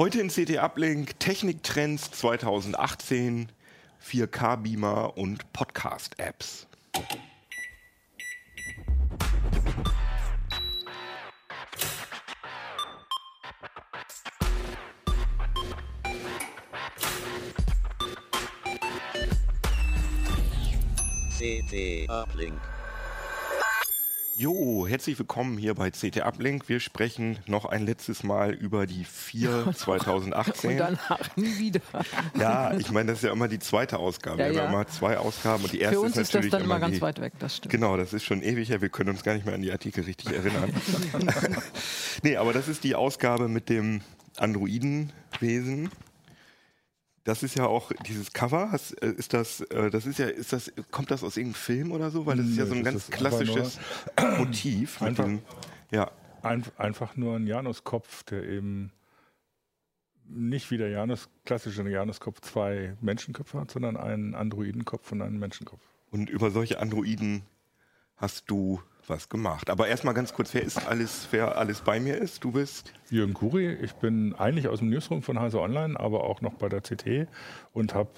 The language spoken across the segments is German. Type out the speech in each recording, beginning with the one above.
Heute in CT Uplink Techniktrends 2018, 4K-Beamer und Podcast-Apps. CT Uplink. Jo, herzlich willkommen hier bei CT Uplink. Wir sprechen noch ein letztes Mal über die 4 2018. Und danach nie wieder. Ja, ich meine, das ist ja immer die zweite Ausgabe. Ja, Wir haben ja. immer zwei Ausgaben und die erste Für uns ist ist das natürlich dann immer immer ganz die, weit weg, das stimmt. Genau, das ist schon ewig her. Wir können uns gar nicht mehr an die Artikel richtig erinnern. nee, aber das ist die Ausgabe mit dem Androidenwesen. Das ist ja auch dieses Cover. Hast, äh, ist das, äh, das ist ja, ist das, kommt das aus irgendeinem Film oder so? Weil das ist ja so ein ganz klassisches Motiv. Einfach- dem, ja, Ein, einfach nur ein Januskopf, der eben nicht wie der Janus, klassische Januskopf zwei Menschenköpfe hat, sondern einen Androidenkopf und einen Menschenkopf. und über solche Androiden hast du was gemacht. Aber erstmal ganz kurz, wer ist alles, wer alles bei mir ist? Du bist Jürgen Kuri, ich bin eigentlich aus dem Newsroom von Heise Online, aber auch noch bei der CT und habe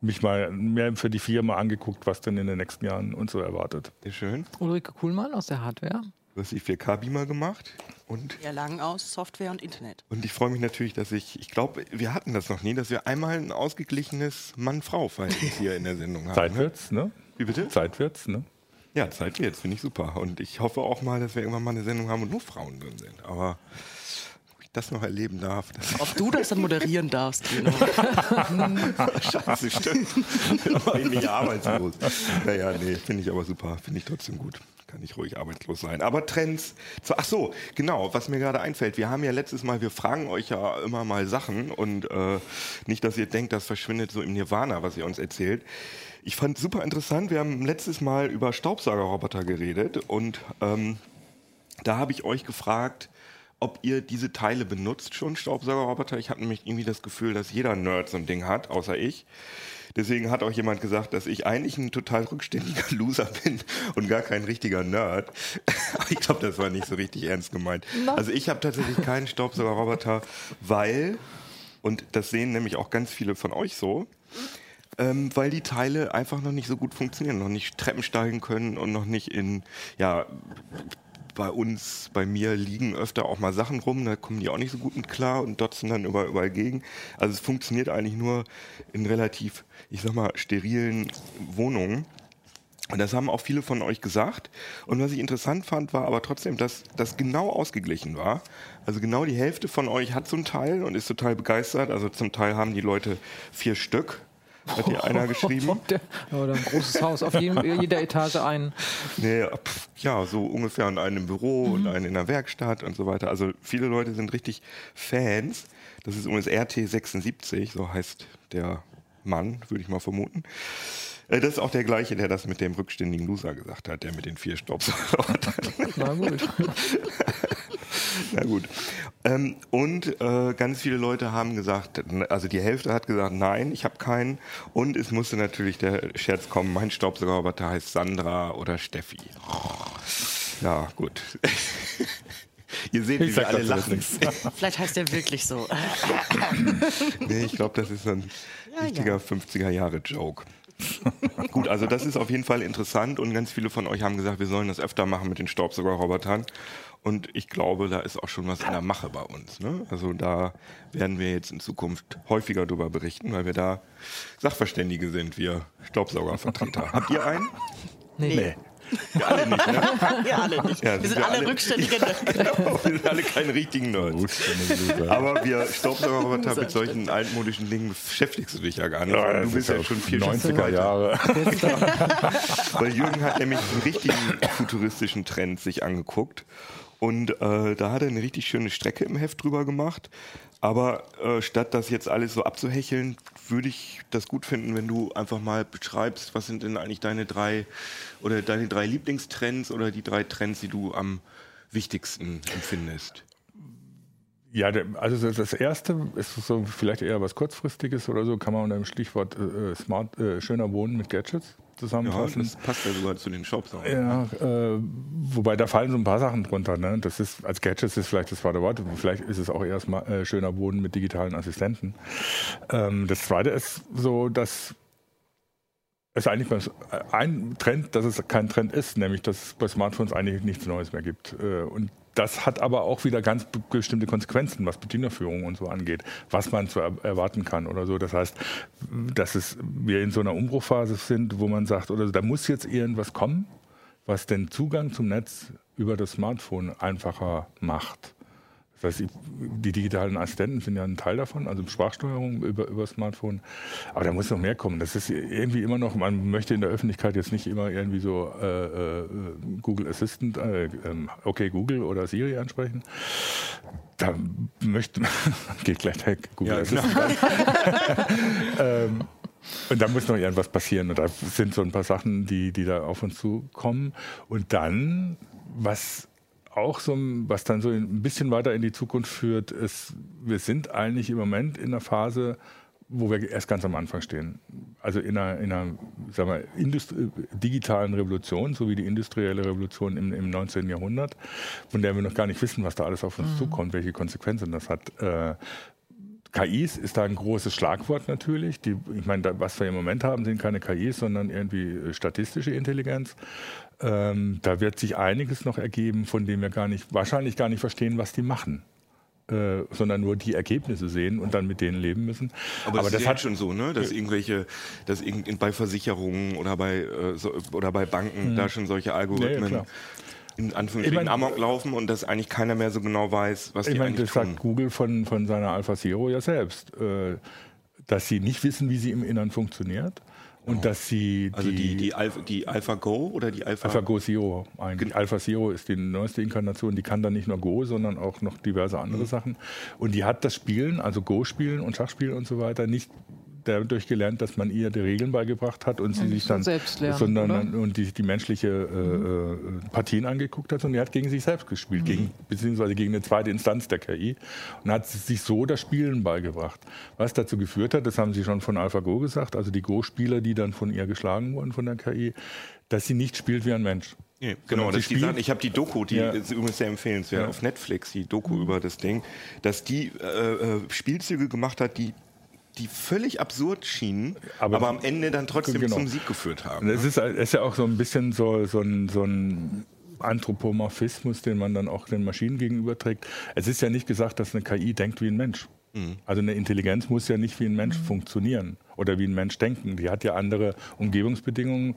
mich mal mehr für die Firma angeguckt, was denn in den nächsten Jahren uns so erwartet. sehr schön. Ulrike Kuhlmann aus der Hardware. Du hast die 4K-Beamer gemacht und Ja, lang aus Software und Internet. Und ich freue mich natürlich, dass ich, ich glaube, wir hatten das noch nie, dass wir einmal ein ausgeglichenes Mann-Frau-Verhältnis hier in der Sendung haben. Zeit ne? wird's, ne? Wie bitte? Zeit wird's, ne? Ja, Zeit wird's, finde ich super. Und ich hoffe auch mal, dass wir irgendwann mal eine Sendung haben, wo nur Frauen drin sind. Aber ob ich das noch erleben darf, Ob du das dann moderieren darfst, Gino. Scheiße, stimmt. Ich nicht arbeitslos. Naja, nee, finde ich aber super. Finde ich trotzdem gut. Kann ich ruhig arbeitslos sein. Aber Trends. Zu, ach so, genau, was mir gerade einfällt. Wir haben ja letztes Mal, wir fragen euch ja immer mal Sachen und äh, nicht, dass ihr denkt, das verschwindet so im Nirvana, was ihr uns erzählt. Ich fand super interessant. Wir haben letztes Mal über Staubsaugerroboter geredet und ähm, da habe ich euch gefragt, ob ihr diese Teile benutzt schon, Staubsaugerroboter. Ich habe nämlich irgendwie das Gefühl, dass jeder Nerd so ein Ding hat, außer ich. Deswegen hat auch jemand gesagt, dass ich eigentlich ein total rückständiger Loser bin und gar kein richtiger Nerd. Aber ich glaube, das war nicht so richtig ernst gemeint. Also ich habe tatsächlich keinen Staubsaugerroboter, weil, und das sehen nämlich auch ganz viele von euch so, ähm, weil die Teile einfach noch nicht so gut funktionieren, noch nicht Treppen steigen können und noch nicht in, ja, bei uns, bei mir liegen öfter auch mal Sachen rum, da kommen die auch nicht so gut mit klar und dotzen dann überall, überall gegen. Also es funktioniert eigentlich nur in relativ, ich sag mal, sterilen Wohnungen. Und das haben auch viele von euch gesagt. Und was ich interessant fand, war aber trotzdem, dass das genau ausgeglichen war. Also genau die Hälfte von euch hat so ein Teil und ist total begeistert. Also zum Teil haben die Leute vier Stück, hat hier einer geschrieben. Der, oder ein großes Haus, auf jedem, jeder Etage ein. Nee, pf, ja, so ungefähr in einem Büro Mhm. und einen in der Werkstatt und so weiter. Also viele Leute sind richtig Fans. Das ist übrigens RT76, so heißt der Mann, würde ich mal vermuten. Äh, Das ist auch der gleiche, der das mit dem rückständigen Loser gesagt hat, der mit den vier Staubsaugern. Na gut. Na gut. Ähm, und äh, ganz viele Leute haben gesagt, also die Hälfte hat gesagt, nein, ich habe keinen. Und es musste natürlich der Scherz kommen, mein Staubsaugerroboter heißt Sandra oder Steffi. Ja, gut. Ihr seht, wie Ich wir sag alle lachen. Vielleicht heißt der wirklich so. Nee, ich glaube, das ist so ein Ja, richtiger ja. 50er-Jahre-Joke. Gut, also das ist auf jeden Fall interessant und ganz viele von euch haben gesagt, wir sollen das öfter machen mit den Staubsaugerrobotern. Und ich glaube, da ist auch schon was in der Mache bei uns. Ne? Also da werden wir jetzt in Zukunft häufiger darüber berichten, weil wir da Sachverständige sind, wir Staubsaugervertreter. Habt ihr einen? Nee. Wir alle nicht, ne? Wir alle nicht. Ja, wir sind sind wir alle, alle- rückständige. wir sind alle keine richtigen Nerds. Aber wir Staubsaugerroboter mit solchen altmodischen Dingen beschäftigst du dich ja gar nicht. weil du bist ja schon viel 90er Jahre. Weil Jürgen hat nämlich einen richtigen futuristischen Trend sich angeguckt. Und äh, da hat er eine richtig schöne Strecke im Heft drüber gemacht. Aber äh, statt das jetzt alles so abzuhecheln, würde ich das gut finden, wenn du einfach mal beschreibst, was sind denn eigentlich deine drei oder deine drei Lieblingstrends oder die drei Trends, die du am wichtigsten empfindest. Ja, also das- erste ist so vielleicht eher was kurzfristiges oder so, kann man unter dem Stichwort äh, Smart, äh, schöner Wohnen mit Gadgets Ja, zusammenfassen. das passt ja sogar zu den Shops. auch. Ja, äh, wobei da fallen so ein paar Sachen drunter. Ne? Das ist als Gadgets ist vielleicht das zweite Wort. Vielleicht ist es auch erstmal äh, schöner Boden mit digitalen Assistenten. Ähm, das zweite ist so, dass es eigentlich beim, ein Trend, dass es kein Trend ist, nämlich dass es bei Smartphones eigentlich nichts Neues mehr gibt. Äh, und das hat aber auch wieder ganz be- bestimmte Konsequenzen, was Bedienerführung und so angeht, was man zu er erwarten kann oder so. Das heißt, dass es, wir in so einer Umbruchphase sind, wo man sagt, oder da muss jetzt irgendwas kommen, was den Zugang zum Netz über das Smartphone einfacher macht. Das heißt, die- digitalen Assistenten sind ja ein Teil davon, also Sprachsteuerung über, über Smartphone. Aber da muss noch mehr kommen. Das ist irgendwie immer noch, man möchte in der Öffentlichkeit jetzt nicht immer irgendwie so äh, äh, Google Assistant, äh, ähm, okay Google oder Siri ansprechen. Da möchte man, geht gleich weg, Google Ja, Assistant. ähm, und da muss noch irgendwas passieren. Und da sind so ein paar Sachen, die, die da auf uns zukommen. Und dann, was auch so, ein- was dann so ein bisschen weiter in die Zukunft führt, ist, wir sind eigentlich im Moment in einer Phase, wo wir erst ganz am Anfang stehen. Also in einer, in einer sagen wir, Industri digitalen Revolution, so wie die industrielle Revolution im, im 19. Jahrhundert, von der wir noch gar nicht wissen, was da alles auf uns zukommt, welche Konsequenzen das hat. Äh, KIs ist da ein großes Schlagwort natürlich. Die, ich meine, da, was wir im Moment haben, sind keine KIs, sondern irgendwie äh, statistische Intelligenz. Ähm, da wird sich einiges noch ergeben, von dem wir gar nicht, wahrscheinlich gar nicht verstehen, was die machen. Äh, sondern nur die Ergebnisse sehen und dann mit denen leben müssen. Aber, das, das ja hat schon so, ne? dass irgendwelche, dass irgend, bei Versicherungen oder bei, äh, so, oder bei Banken da schon solche Algorithmen klar. In Anführungsstrichen Ich mein- Amok laufen und dass eigentlich keiner mehr so genau weiß, was Ich die meine, eigentlich das tun. sagt Google von, von seiner Alpha Zero ja selbst, äh, dass sie nicht wissen, wie sie im Innern funktioniert und dass sie Also die, die, Alpha, die Alpha Go oder die Alpha, Alpha Go Zero eigentlich. Alpha Zero ist die neueste Inkarnation, die kann dann nicht nur Go, sondern auch noch diverse andere Mhm. Sachen. Und die hat das Spielen, also Go-Spielen und Schachspielen und so weiter, nicht dadurch gelernt, dass man ihr die Regeln beigebracht hat und sie Und sich dann selbst lernen, sondern oder? und die, die menschliche äh, äh, Partien angeguckt hat und die hat gegen sich selbst gespielt, Mhm. gegen, beziehungsweise gegen eine zweite Instanz der KI und hat sich so das Spielen beigebracht. Was dazu geführt hat, das haben Sie schon von AlphaGo gesagt, also die Go-Spieler, die dann von ihr geschlagen wurden von der KI, dass sie nicht spielt wie ein Mensch. Nee, genau, Sondern das sie die Sachen, ich habe die Doku, die Ja. ist übrigens sehr empfehlenswert, Ja. auf Netflix, die Doku über das Ding, dass die äh, äh, Spielzüge gemacht hat, die, die völlig absurd schienen, aber, Aber- am Ende dann trotzdem Genau. zum Sieg geführt haben. Es ist, es ist ja auch so ein bisschen so, so, ein, so ein Anthropomorphismus, den man dann auch den Maschinen gegenüber trägt. Es ist ja nicht gesagt, dass eine KI denkt wie ein Mensch. Also eine Intelligenz muss ja nicht wie ein Mensch funktionieren oder wie ein Mensch denken. Die hat ja andere Umgebungsbedingungen,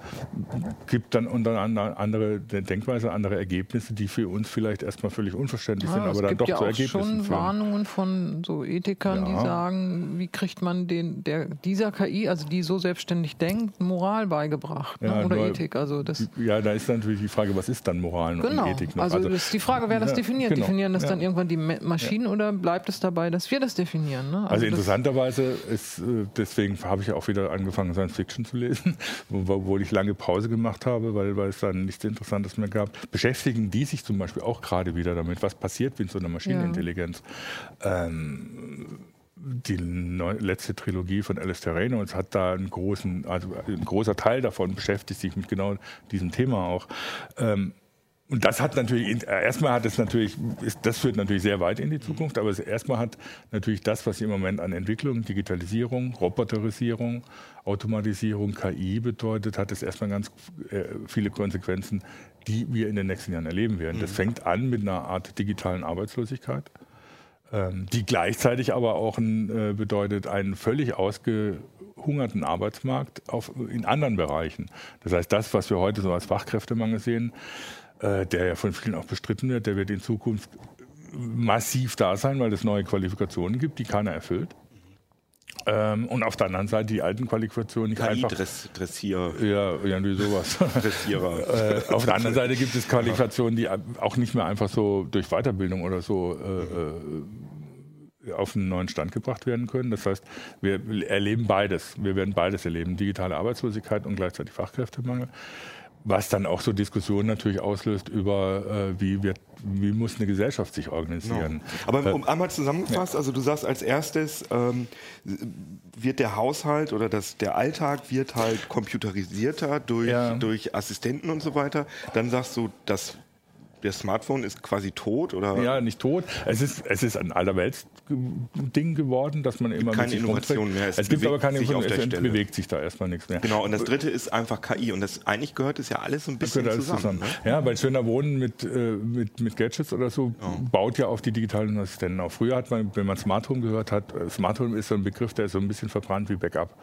gibt dann unter anderem andere Denkweise, andere Ergebnisse, die für uns vielleicht erstmal völlig unverständlich sind, Ja, aber es dann gibt doch ja zu Ergebnissen schon führen. Warnungen von so Ethikern, die Ja. sagen, wie kriegt man den, der, dieser KI, also die so selbstständig denkt, Moral beigebracht ne? Ja, oder nur- Ethik. Also das Ja, da ist natürlich die Frage, was ist dann Moral Genau. und Ethik noch? Also, das ist die Frage, wer das definiert. genau. Definieren das dann irgendwann die Ma- Maschinen oder bleibt es dabei, dass wir das definieren? Ne? Also das- interessanterweise ist, äh, deswegen habe ich auch wieder angefangen, Science Fiction zu lesen, wo- obwohl ich lange Pause gemacht habe, weil, weil es dann nichts Interessantes mehr gab. Beschäftigen die sich zum Beispiel auch gerade wieder damit, was passiert mit so einer Maschinenintelligenz. Ähm, die neu, letzte Trilogie von Alistair Reynolds hat da einen großen, also ein großer Teil davon beschäftigt sich mit genau diesem Thema auch. Ähm, und das hat natürlich, äh, erstmal hat es natürlich, das führt natürlich sehr weit in die Zukunft, aber es, erstmal hat natürlich das, was im Moment an Entwicklung, Digitalisierung, Roboterisierung, Automatisierung, KI bedeutet, hat es erstmal ganz äh, viele Konsequenzen, die wir in den nächsten Jahren erleben werden. Das fängt an mit einer Art digitalen Arbeitslosigkeit, ähm, die gleichzeitig aber auch äh, bedeutet einen völlig ausgehungerten Arbeitsmarkt auf, in anderen Bereichen. Das heißt, das, was wir heute so als Fachkräftemangel sehen, äh, der ja von vielen auch bestritten wird, der wird in Zukunft massiv da sein, weil es neue Qualifikationen gibt, die keiner erfüllt. Ähm, und auf der anderen Seite die alten Qualifikationen nicht einfach... KI-Dressier, Ja, irgendwie sowas. Dressierer. Äh, auf der anderen Seite gibt es Qualifikationen, die auch nicht mehr einfach so durch Weiterbildung oder so äh, äh, auf einen neuen Stand gebracht werden können. Das heißt, wir erleben beides. Wir werden beides erleben. Digitale Arbeitslosigkeit und gleichzeitig Fachkräftemangel. Was dann auch so Diskussionen natürlich auslöst über, äh, wie, wird, wie muss eine Gesellschaft sich organisieren. Aber Äh, um einmal zusammengefasst, also du sagst als erstes, ähm, wird der Haushalt oder das, der Alltag wird halt computerisierter durch, Ja. durch Assistenten und so weiter. Dann sagst du, dass der Smartphone ist quasi tot oder Ja, nicht tot. Es ist, es ist ein Allerwelts-Ding geworden, dass man immer keine Innovation mehr. Es, Es gibt aber keine sich auf Innovation, es Stelle. bewegt sich da erstmal nichts mehr. Genau, und das dritte ist einfach KI. Und das eigentlich gehört es ja alles ein bisschen alles zusammen. zusammen. Ne? Ja, weil schöner Wohnen mit, äh, mit, mit Gadgets oder so baut ja auf die digitalen Assistenten auf. Früher hat man, wenn man Smart Home gehört hat, äh, Smart Home ist so ein Begriff, der ist so ein bisschen verbrannt wie Backup.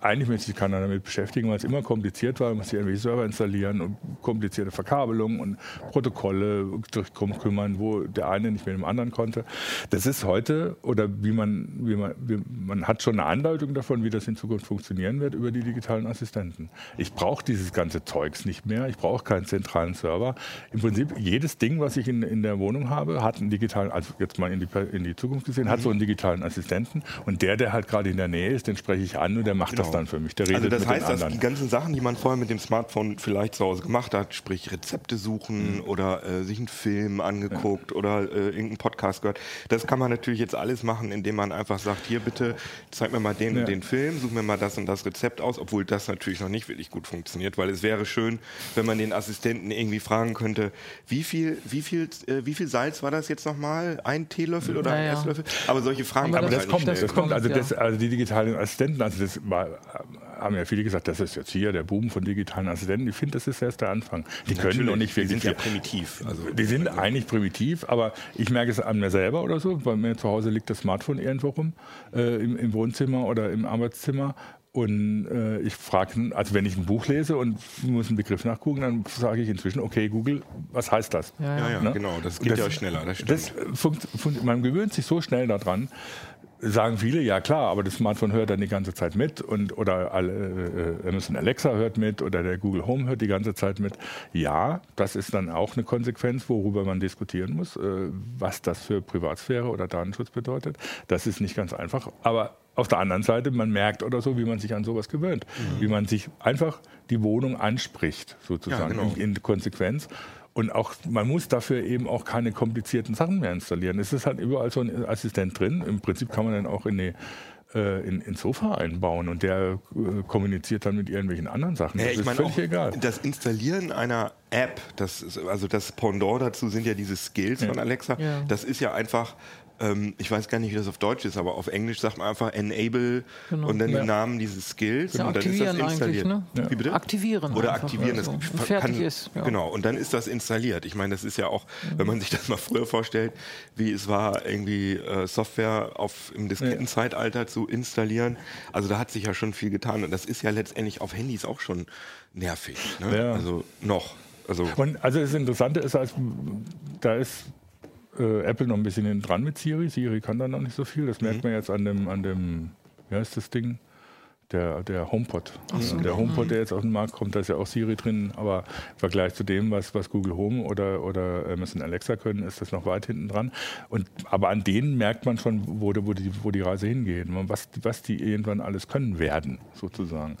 Eigentlich möchte sich keiner damit beschäftigen, weil es immer kompliziert war. Man muss sich irgendwelche Server installieren und komplizierte Verkabelungen und Protokolle drum kümmern, wo der eine nicht mit dem anderen konnte. Das ist heute, oder wie man, wie man, wie, man hat schon eine Andeutung davon, wie das in Zukunft funktionieren wird über die digitalen Assistenten. Ich brauche dieses ganze Zeugs nicht mehr. Ich brauche keinen zentralen Server. Im Prinzip jedes Ding, was ich in, in der Wohnung habe, hat einen digitalen, also jetzt mal in die, in die Zukunft gesehen, hat so einen digitalen Assistenten. Und der, der halt gerade in der Nähe ist, den spreche ich an und der macht das Genau. dann für mich. Der redet Also das mit heißt, den dass die ganzen Sachen, die man vorher mit dem Smartphone vielleicht zu Hause gemacht hat, sprich Rezepte suchen oder äh, sich einen Film angeguckt oder äh, irgendeinen Podcast gehört, das kann man natürlich jetzt alles machen, indem man einfach sagt, hier bitte zeig mir mal den Ja. und den Film, such mir mal das und das Rezept aus, obwohl das natürlich noch nicht wirklich gut funktioniert, weil es wäre schön, wenn man den Assistenten irgendwie fragen könnte, wie viel, wie viel, äh, wie viel Salz war das jetzt nochmal? Ein Teelöffel oder Ja, ein ja. Esslöffel? Aber solche Fragen Aber kann man das halt kommt, nicht das stellen. kommt, also, ja. das, also die digitalen Assistenten, also das war, haben ja viele gesagt, das ist jetzt hier der Boom von digitalen Assistenten. Ich finde, das ist erst der Anfang. Die können noch nicht die wirklich sind ja primitiv. Also, Die sind eigentlich primitiv, aber ich merke es an mir selber oder so. Bei mir zu Hause liegt das Smartphone irgendwo rum, äh, im, im Wohnzimmer oder im Arbeitszimmer. Und äh, ich frage, also wenn ich ein Buch lese und muss einen Begriff nachgucken, dann sage ich inzwischen, okay, Google, was heißt das? Ja, ja, ja, Ne? genau, das geht ja schneller, das stimmt. Das funkt, funkt, man gewöhnt sich so schnell daran, sagen viele, ja klar, aber das Smartphone hört dann die ganze Zeit mit und oder alle, äh, Amazon Alexa hört mit oder der Google Home hört die ganze Zeit mit. Ja, das ist dann auch eine Konsequenz, worüber man diskutieren muss, äh, was das für Privatsphäre oder Datenschutz bedeutet. Das ist nicht ganz einfach, aber auf der anderen Seite, man merkt oder so, wie man sich an sowas gewöhnt, wie man sich einfach die Wohnung anspricht, sozusagen Ja, genau. in, in Konsequenz. Und auch, man muss dafür eben auch keine komplizierten Sachen mehr installieren. Es ist halt überall so ein Assistent drin. Im Prinzip kann man dann auch in die äh, in, ins Sofa einbauen und der äh, kommuniziert dann mit irgendwelchen anderen Sachen. Ja, das ich ist völlig auch, egal. das Installieren einer App, das ist, also das Pendant dazu sind ja diese Skills von Alexa. Ja. Das ist ja einfach, ähm, ich weiß gar nicht, wie das auf Deutsch ist, aber auf Englisch sagt man einfach Enable Genau. und dann Ja. den Namen dieses Skills Ja, und dann ist das installiert. ne? Ja. Wie bitte? Aktivieren Oder aktivieren, also. das Und fertig ist, ja. Genau, und dann ist das installiert. Ich meine, das ist ja auch, wenn man sich das mal früher vorstellt, wie es war, irgendwie äh, Software auf, im Diskettenzeitalter zu installieren. Also da hat sich ja schon viel getan und das ist ja letztendlich auf Handys auch schon nervig. Ne? Also noch. Also Und also das Interessante ist, als, da ist äh, Apple noch ein bisschen hinten dran mit Siri. Siri kann da noch nicht so viel. Das merkt Mhm. man jetzt an dem, an dem, wie heißt das Ding? Der, der HomePod. Ja, der HomePod, der jetzt auf den Markt kommt, da ist ja auch Siri drin, aber im Vergleich zu dem, was, was Google Home oder, oder Amazon Alexa können, ist das noch weit hinten dran. Und, aber an denen merkt man schon, wo, wo, die, wo die Reise hingeht, was, was die irgendwann alles können werden, sozusagen.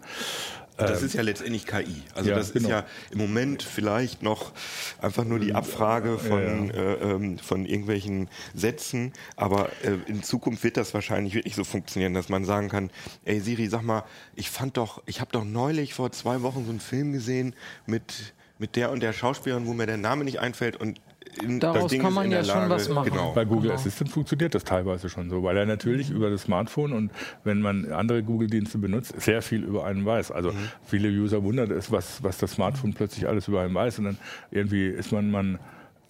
Das ist ja letztendlich KI. Also ja, das genau. ist ja im Moment vielleicht noch einfach nur die Abfrage von, Ja, Äh, ähm, von irgendwelchen Sätzen, aber äh, in Zukunft wird das wahrscheinlich wirklich so funktionieren, dass man sagen kann, ey Siri, sag mal, ich fand doch, ich habe doch neulich vor zwei Wochen so einen Film gesehen mit mit der und der Schauspielerin, wo mir der Name nicht einfällt und in, Daraus das Ding kann man ja schon Lage, was machen. Genau. Bei Google Genau. Assistant funktioniert das teilweise schon so, weil er natürlich über das Smartphone und wenn man andere Google-Dienste benutzt, sehr viel über einen weiß. Also Mhm. viele User wundert es, was, was das Smartphone plötzlich alles über einen weiß und dann irgendwie ist man, man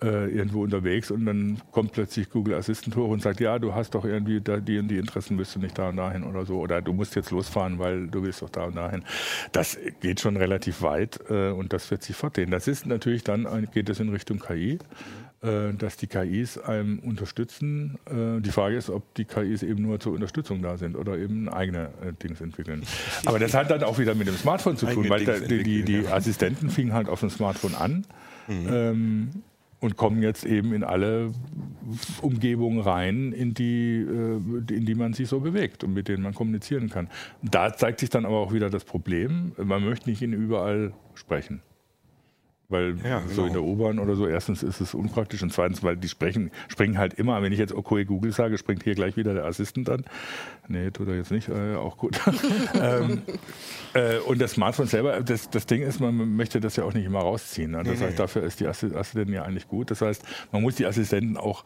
äh, irgendwo unterwegs und dann kommt plötzlich Google Assistant hoch und sagt, ja, du hast doch irgendwie da, die und die Interessen, bist du nicht da und dahin oder so oder du musst jetzt losfahren, weil du willst doch da und dahin. Das geht schon relativ weit äh, und das wird sich fortgehen. Das ist natürlich dann, geht es in Richtung KI äh, dass die KIs einem unterstützen. Äh, Die Frage ist, ob die KIs eben nur zur Unterstützung da sind oder eben eigene Dings entwickeln. Aber das hat dann auch wieder mit dem Smartphone zu tun, Eigene weil da, die, die, die Assistenten fingen halt auf dem Smartphone an. Ähm, und kommen jetzt eben in alle Umgebungen rein, in die, äh, in die man sich so bewegt und mit denen man kommunizieren kann. Da zeigt sich dann aber auch wieder das Problem, man möchte nicht in überall sprechen. Weil Ja, so genau. in der U-Bahn oder so, erstens ist es unpraktisch und zweitens, weil die sprechen, springen halt immer, wenn ich jetzt okay Google sage, springt hier gleich wieder der Assistent an. Nee, tut er jetzt nicht, äh, auch gut. ähm, äh, und das Smartphone selber, das, das Ding ist, man möchte das ja auch nicht immer rausziehen. Ne? Das Nee, heißt, nee. dafür ist die Assi- Assistentin ja eigentlich gut. Das heißt, man muss die Assistenten auch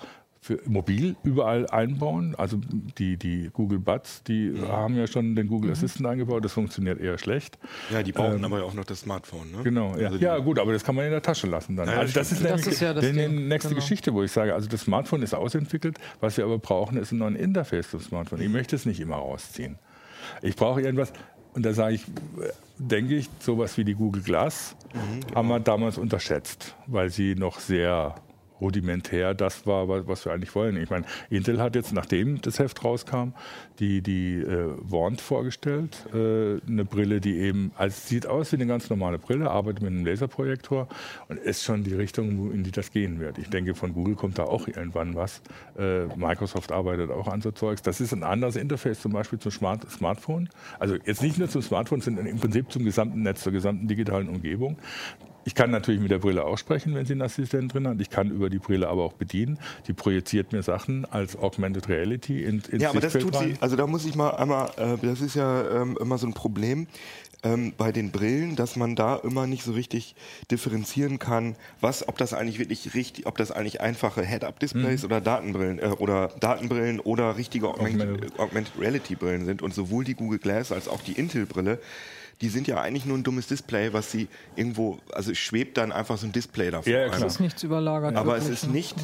für mobil überall einbauen. Also die, die Google Buds, die haben ja schon den Google Assistant eingebaut. Das funktioniert eher schlecht. Ja, die brauchen aber ja auch noch das Smartphone. Ne? Ähm, Genau, ja. Also ja gut, aber das kann man in der Tasche lassen dann. Ja, das also das ist stimmt. nämlich Das ist ja das die, nächste genau. Geschichte, wo ich sage, also das Smartphone ist ausentwickelt, was wir aber brauchen, ist ein neues Interface zum Smartphone. Ich möchte es nicht immer rausziehen. Ich brauche irgendwas, und da sage ich, denke ich, sowas wie die Google Glass haben wir damals unterschätzt, weil sie noch sehr rudimentär das war, wa- was wir eigentlich wollen. Ich meine, Intel hat jetzt, nachdem das Heft rauskam, die, die äh, Wand vorgestellt, äh, eine Brille, die eben, also sieht aus wie eine ganz normale Brille, arbeitet mit einem Laserprojektor und ist schon die Richtung, in die das gehen wird. Ich denke, von Google kommt da auch irgendwann was. Äh, Microsoft arbeitet auch an so Zeugs. Das ist ein anderes Interface zum Beispiel zum Smart Smartphone. Also jetzt nicht nur zum Smartphone, sondern im Prinzip zum gesamten Netz, zur gesamten digitalen Umgebung. Ich kann natürlich mit der Brille auch sprechen, wenn sie einen Assistenten drin hat. Ich kann über die Brille aber auch bedienen. Die projiziert mir Sachen als Augmented Reality in, ins Ja, aber das Sichtfeld tut rein. sie, also da muss ich mal einmal, äh, das ist ja ähm, immer so ein Problem ähm, bei den Brillen, dass man da immer nicht so richtig differenzieren kann, was, ob das eigentlich wirklich richtig, ob das eigentlich einfache Head-Up-Displays oder Datenbrillen äh, oder Datenbrillen oder richtige Augmented, Augmented. Augmented Reality-Brillen sind. Und sowohl die Google Glass als auch die Intel-Brille, die sind ja eigentlich nur ein dummes Display, was sie irgendwo, also es schwebt dann einfach so ein Display davor. Ja, ja, klar. Es ist nichts überlagert. Aber es wirklich, ist ne? nicht,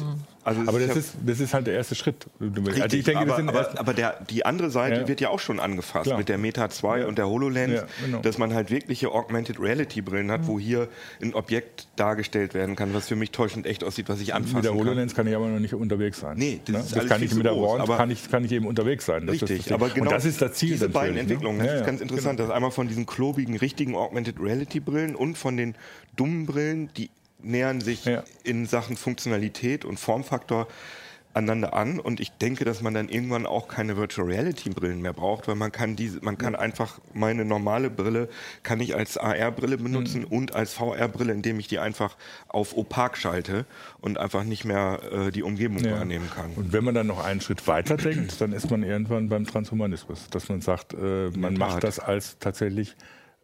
also Aber ist das ja- ist, das ist halt der erste Schritt. Richtig, also denke, aber, aber, aber der, die andere Seite Ja. wird ja auch schon angefasst Klar. mit der Meta 2 und der HoloLens, Ja, genau. dass man halt wirkliche Augmented Reality Brillen hat, wo hier ein Objekt dargestellt werden kann, was für mich täuschend echt aussieht, was ich anfassen mit der kann. HoloLens kann ich aber noch nicht unterwegs sein. Nee, das Ne? ist das alles kann ich mit der aber- kann ich, kann ich eben unterwegs sein. Das Richtig, das aber genau Und das ist das Ziel. diese beiden ne? Entwicklungen, das Ja, ist ja, ganz interessant. genau. Das ist einmal von diesen klobigen, richtigen Augmented Reality Brillen und von den dummen Brillen, die nähern sich Ja. in Sachen Funktionalität und Formfaktor aneinander an und ich denke, dass man dann irgendwann auch keine Virtual Reality Brillen mehr braucht, weil man kann diese, man kann einfach meine normale Brille kann ich als AR Brille benutzen Mhm. und als VR Brille, indem ich die einfach auf opak schalte und einfach nicht mehr äh, die Umgebung Ja. wahrnehmen kann. Und wenn man dann noch einen Schritt weiter denkt, dann ist man irgendwann beim Transhumanismus, dass man sagt, äh, man macht das als tatsächlich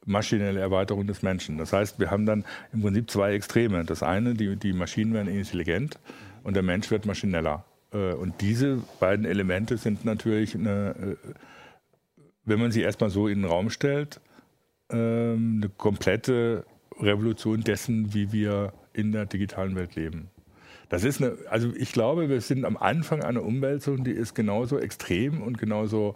maschinelle Erweiterung des Menschen. Das heißt, wir haben dann im Prinzip zwei Extreme. Das eine, die, die Maschinen werden intelligent und der Mensch wird maschineller. Äh, Und diese beiden Elemente sind natürlich, eine, äh, wenn man sie erstmal so in den Raum stellt, ähm, eine komplette Revolution dessen, wie wir in der digitalen Welt leben. Das ist eine, also ich glaube, wir sind am Anfang einer Umwälzung, die ist genauso extrem und genauso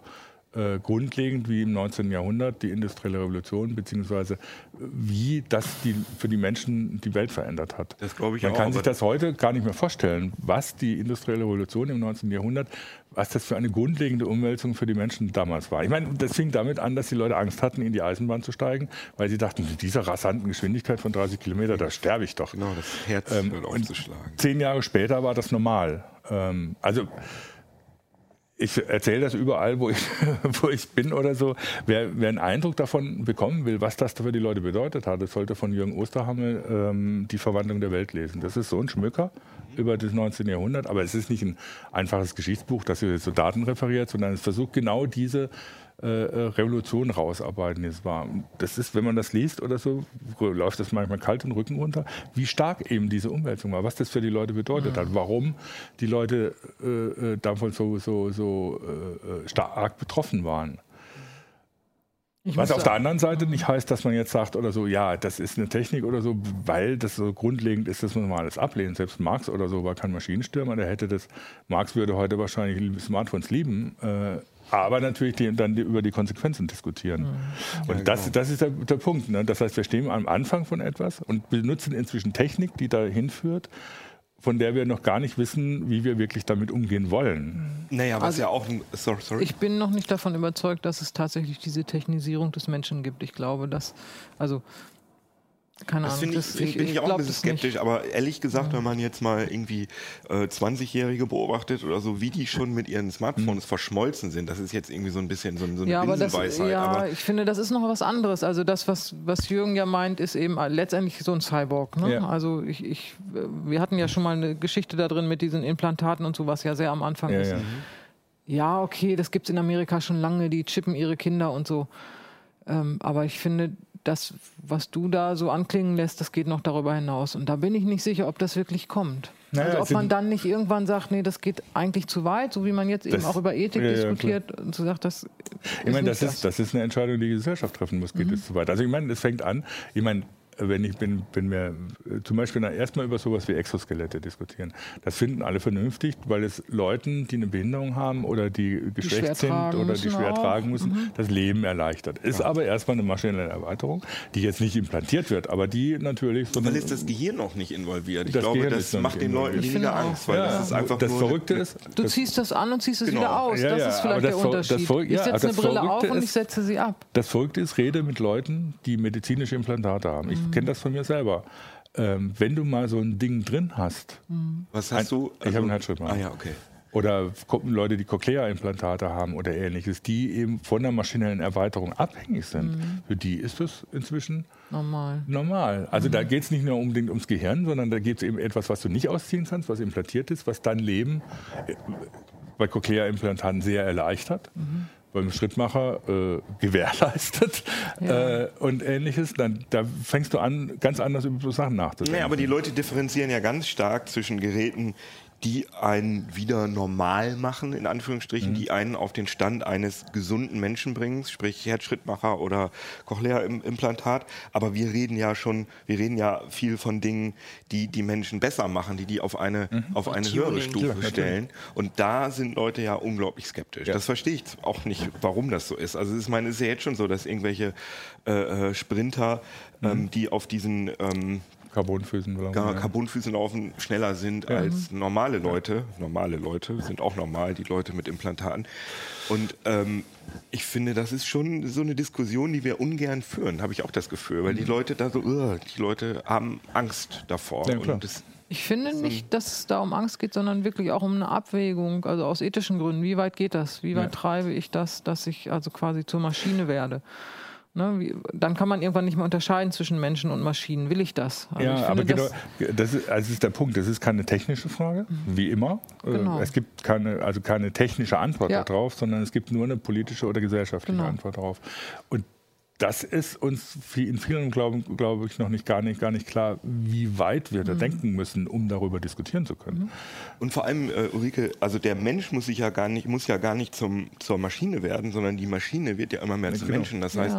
äh, grundlegend wie im 19. Jahrhundert die industrielle Revolution, beziehungsweise wie das die, für die Menschen die Welt verändert hat. Das glaube ich Man auch, kann sich das heute gar nicht mehr vorstellen, was die industrielle Revolution im 19. Jahrhundert, was das für eine grundlegende Umwälzung für die Menschen damals war. Ich meine, das fing damit an, dass die Leute Angst hatten, in die Eisenbahn zu steigen, weil sie dachten, mit dieser rasanten Geschwindigkeit von 30 Kilometer, da sterbe ich doch. Genau, das Herz Ähm, und aufzuschlagen. Zehn Jahre später war das normal. Ähm, also ich erzähle das überall, wo ich, wo ich bin oder so. Wer, wer einen Eindruck davon bekommen will, was das für die Leute bedeutet hat, sollte von Jürgen Osterhammel ähm, die Verwandlung der Welt lesen. Das ist so ein Schmücker über das 19. Jahrhundert, aber es ist nicht ein einfaches Geschichtsbuch, das hier so Daten referiert, sondern es versucht genau diese äh, äh, Revolution rausarbeiten. Das, war, das ist, wenn man das liest oder so, läuft das manchmal kalt den Rücken runter, wie stark eben diese Umwälzung war, was das für die Leute bedeutet hat, warum die Leute äh, äh, davon so, so, so äh, stark betroffen waren. Ich Was auf der anderen Seite nicht heißt, dass man jetzt sagt oder so, ja, das ist eine Technik oder so, weil das so grundlegend ist, dass man mal alles ablehnen. Selbst Marx oder so war kein Maschinenstürmer, der hätte das, Marx würde heute wahrscheinlich Smartphones lieben, äh, aber natürlich die, dann die, über die Konsequenzen diskutieren. Und das, das ist der, der Punkt. Ne? Das heißt, wir stehen am Anfang von etwas und benutzen inzwischen Technik, die dahin führt, von der wir noch gar nicht wissen, wie wir wirklich damit umgehen wollen. Naja, was Also- ja auch ein. Sorry, sorry. Ich bin noch nicht davon überzeugt, dass es tatsächlich diese Technisierung des Menschen gibt. Ich glaube, dass, also Keine Das Ahnung. finde ich, das- find, bin ich auch ein bisschen nicht. skeptisch, aber ehrlich gesagt, wenn man jetzt mal irgendwie äh, 20-Jährige beobachtet oder so, wie die schon mit ihren Smartphones Hm. verschmolzen sind, das ist jetzt irgendwie so ein bisschen so, ein- so eine Ja, aber das, Binsenweisheit. ja, aber ich finde, das ist noch was anderes. Also das, was, was Jürgen ja meint, ist eben letztendlich so ein Cyborg. Ne? Ja. Also ich, ich, äh, wir hatten ja schon mal eine Geschichte da drin mit diesen Implantaten und so, was ja sehr am Anfang Ja, ist. ja. Ja, okay, das gibt es in Amerika schon lange, die chippen ihre Kinder und so. Ähm, aber ich finde, das, was du da so anklingen lässt, das geht noch darüber hinaus. Und da bin ich nicht sicher, ob das wirklich kommt. Naja, also ob sind- man dann nicht irgendwann sagt, nee, das geht eigentlich zu weit, so wie man jetzt eben Das- auch über Ethik ja, ja, diskutiert und so sagt, das Ich meine, nicht das ist, das ist eine Entscheidung, die die Gesellschaft treffen muss. Geht es zu weit? Also ich meine, es fängt an. Ich meine, wenn ich bin, bin mir äh, zum Beispiel erstmal über sowas wie Exoskelette diskutieren. Das finden alle vernünftig, weil es Leuten, die eine Behinderung haben oder die schwer geschwächt sind oder die schwer auch. tragen müssen, das Leben erleichtert. Ist aber erstmal eine maschinelle Erweiterung, die jetzt nicht implantiert wird, aber die natürlich so weil ist das Gehirn noch nicht involviert. Ich Das glaube, Gehirn das macht den Leuten. Ich weniger. Angst, weil Ja, das ist einfach das nur Verrückte ist, Du das- ziehst das an und ziehst es Genau. wieder aus. Ja, das ja, ist vielleicht das der Unterschied. Ver- ich ja, setze eine Brille auf Verrückte und ich setze sie ab. Das Verrückte ist, rede mit Leuten, die medizinische Implantate haben. Mhm. Ich kenne das von mir selber. Ähm, wenn du mal so ein Ding drin hast, Was hast du? ich habe einen Herzschrittmacher. Ah ja, okay. oder Leute, die Cochlea-Implantate haben oder ähnliches, die eben von der maschinellen Erweiterung abhängig sind, Mhm. für die ist das inzwischen Normal. normal. Also Mhm. da geht es nicht nur unbedingt ums Gehirn, sondern da geht es eben etwas, was du nicht ausziehen kannst, was implantiert ist, was dein Leben äh, bei Cochlea-Implantaten sehr erleichtert. Mhm. Beim Schrittmacher äh, gewährleistet äh, und ähnliches, dann da fängst du an, ganz anders über so Sachen nachzudenken. Nee, aber die Leute differenzieren ja ganz stark zwischen Geräten, die einen wieder normal machen, in Anführungsstrichen, die einen auf den Stand eines gesunden Menschen bringen, sprich Herzschrittmacher oder Cochlea-Implantat. Aber wir reden ja schon, wir reden ja viel von Dingen, die die Menschen besser machen, die die auf eine, auf eine höhere Tuning. Stufe Klar, natürlich. stellen. Und da sind Leute ja unglaublich skeptisch. Ja. Das verstehe ich auch nicht, warum das so ist. Also ich meine, es ist ja jetzt schon so, dass irgendwelche äh, äh, Sprinter, ähm, die auf diesen ähm, Carbonfüßen. ja. Carbonfüßen laufen schneller sind als normale Leute. Normale Leute sind auch normal, die Leute mit Implantaten. Und ähm, ich finde, das ist schon so eine Diskussion, die wir ungern führen, habe ich auch das Gefühl, weil die Leute da so, "Ugh", die Leute haben Angst davor. Ja, klar. Und das, Ich finde nicht, dass es da um Angst geht, sondern wirklich auch um eine Abwägung, also aus ethischen Gründen. Wie weit geht das? Wie weit Ja. treibe ich das, dass ich also quasi zur Maschine werde? Ne, wie, dann kann man irgendwann nicht mehr unterscheiden zwischen Menschen und Maschinen. Will ich das? Also ich ja, finde, aber genau, das- das ist, also ist der Punkt. Das ist keine technische Frage, wie immer. Äh, Genau. Es gibt keine, also keine technische Antwort Ja. darauf, sondern es gibt nur eine politische oder gesellschaftliche Genau. Antwort darauf. Und das ist uns in vielen Glauben, glaube ich, noch nicht gar, nicht gar nicht klar, wie weit wir da Mhm. denken müssen, um darüber diskutieren zu können. und vor allem, äh, Ulrike, also der Mensch muss sich ja gar nicht, muss ja gar nicht zum, zur Maschine werden, sondern die Maschine wird ja immer mehr zum genau. Menschen. Das heißt,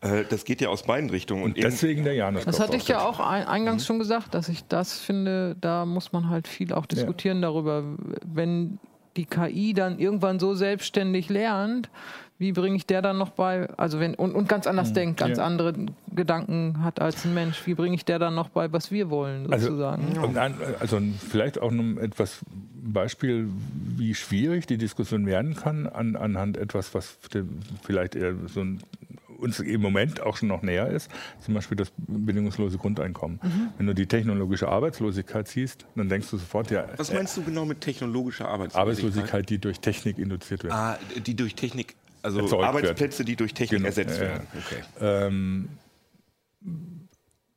äh, das geht ja aus beiden Richtungen. Und, eben- Deswegen der Janus. Das hatte ich ja auch ein, eingangs schon gesagt, dass ich das finde, da muss man halt viel auch diskutieren darüber. Wenn die KI dann irgendwann so selbstständig lernt, wie bringe ich der dann noch bei, also wenn, und, und ganz anders denkt, ganz Ja. andere Gedanken hat als ein Mensch, wie bringe ich der dann noch bei, was wir wollen, sozusagen? Also, ein, also vielleicht auch noch etwas Beispiel, wie schwierig die Diskussion werden kann, an, anhand etwas, was vielleicht eher so ein, uns im Moment auch schon noch näher ist, zum Beispiel das bedingungslose Grundeinkommen. Wenn du die technologische Arbeitslosigkeit siehst, dann denkst du sofort, ja, was meinst du genau mit technologischer Arbeitslosigkeit? Arbeitslosigkeit, die durch Technik induziert wird. Ah, die durch Technik, also Erzeugt Arbeitsplätze, die durch Technik Genau, ersetzt werden. Okay. Ähm,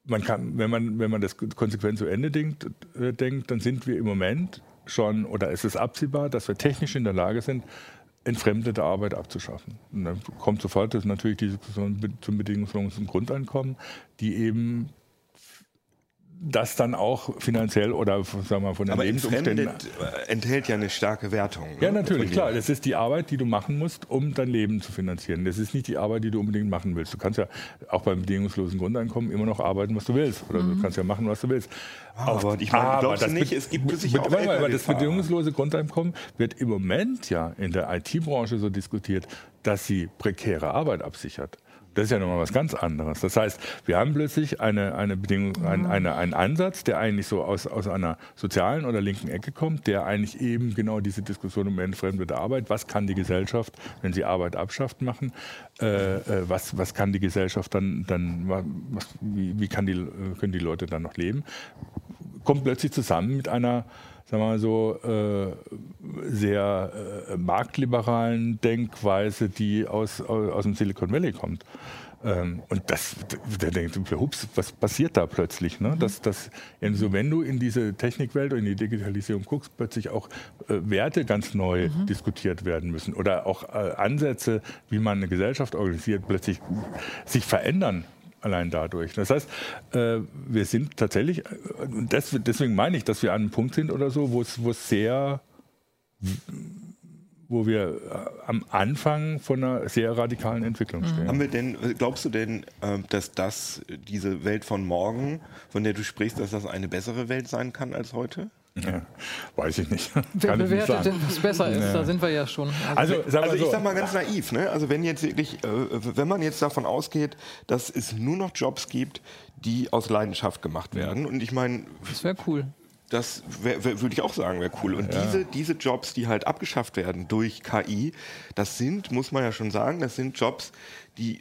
man kann, wenn man, wenn man das konsequent zu Ende denkt, äh, denkt, dann sind wir im Moment schon, oder es ist absehbar, dass wir technisch in der Lage sind, entfremdete Arbeit abzuschaffen. Und dann kommt sofort das natürlich die Diskussion zum bedingungslosen Grundeinkommen, die eben das dann auch finanziell oder sagen wir mal, von den Aber Lebensumständen äh, enthält ja eine starke Wertung. ja, ne, natürlich, von klar. Das ist die Arbeit, die du machen musst, um dein Leben zu finanzieren. Das ist nicht die Arbeit, die du unbedingt machen willst. Du kannst ja auch beim bedingungslosen Grundeinkommen immer noch arbeiten, was du willst. Oder du kannst ja machen, was du willst. Aber ich meine, glaubst du das nicht, es gibt sicher auch warte mal, aber das bedingungslose Grundeinkommen wird im Moment ja in der IT-Branche so diskutiert, dass sie prekäre Arbeit absichert. Das ist ja nochmal was ganz anderes. Das heißt, wir haben plötzlich eine, eine Bedingung, ein, eine, einen Ansatz, der eigentlich so aus, aus einer sozialen oder linken Ecke kommt, der eigentlich eben genau diese Diskussion um entfremdete Arbeit, was kann die Gesellschaft, wenn sie Arbeit abschafft, machen, äh, äh, was, was kann die Gesellschaft dann, dann was, wie, wie kann die, äh, können die Leute dann noch leben, kommt plötzlich zusammen mit einer sagen wir mal so, äh, sehr äh, marktliberalen Denkweise, die aus, aus, aus dem Silicon Valley kommt. Ähm, und das, der denkt, hups, was passiert da plötzlich? Ne? Dass, dass, so, wenn du in diese Technikwelt und in die Digitalisierung guckst, plötzlich auch äh, Werte ganz neu mhm. diskutiert werden müssen oder auch äh, Ansätze, wie man eine Gesellschaft organisiert, plötzlich sich verändern allein dadurch. Das heißt, äh, wir sind tatsächlich, äh, deswegen meine ich, dass wir an einem Punkt sind oder so, wo es, wo es sehr, wo wir äh, am Anfang von einer sehr radikalen Entwicklung mhm. stehen. Haben wir denn, glaubst du denn, dass das, diese Welt von morgen, von der du sprichst, dass das eine bessere Welt sein kann als heute? Ja, weiß ich nicht. Wer Kann bewertet denn, was besser ist? Ja. Da sind wir ja schon. Also, also, also ich so. sag mal ganz naiv, ne? Also wenn jetzt wirklich, äh, wenn man jetzt davon ausgeht, dass es nur noch Jobs gibt, die aus Leidenschaft gemacht werden, und ich meine, das wäre cool. Das würde ich auch sagen, wäre cool. Und ja. diese, diese Jobs, die halt abgeschafft werden durch KI, das sind, muss man ja schon sagen, das sind Jobs, die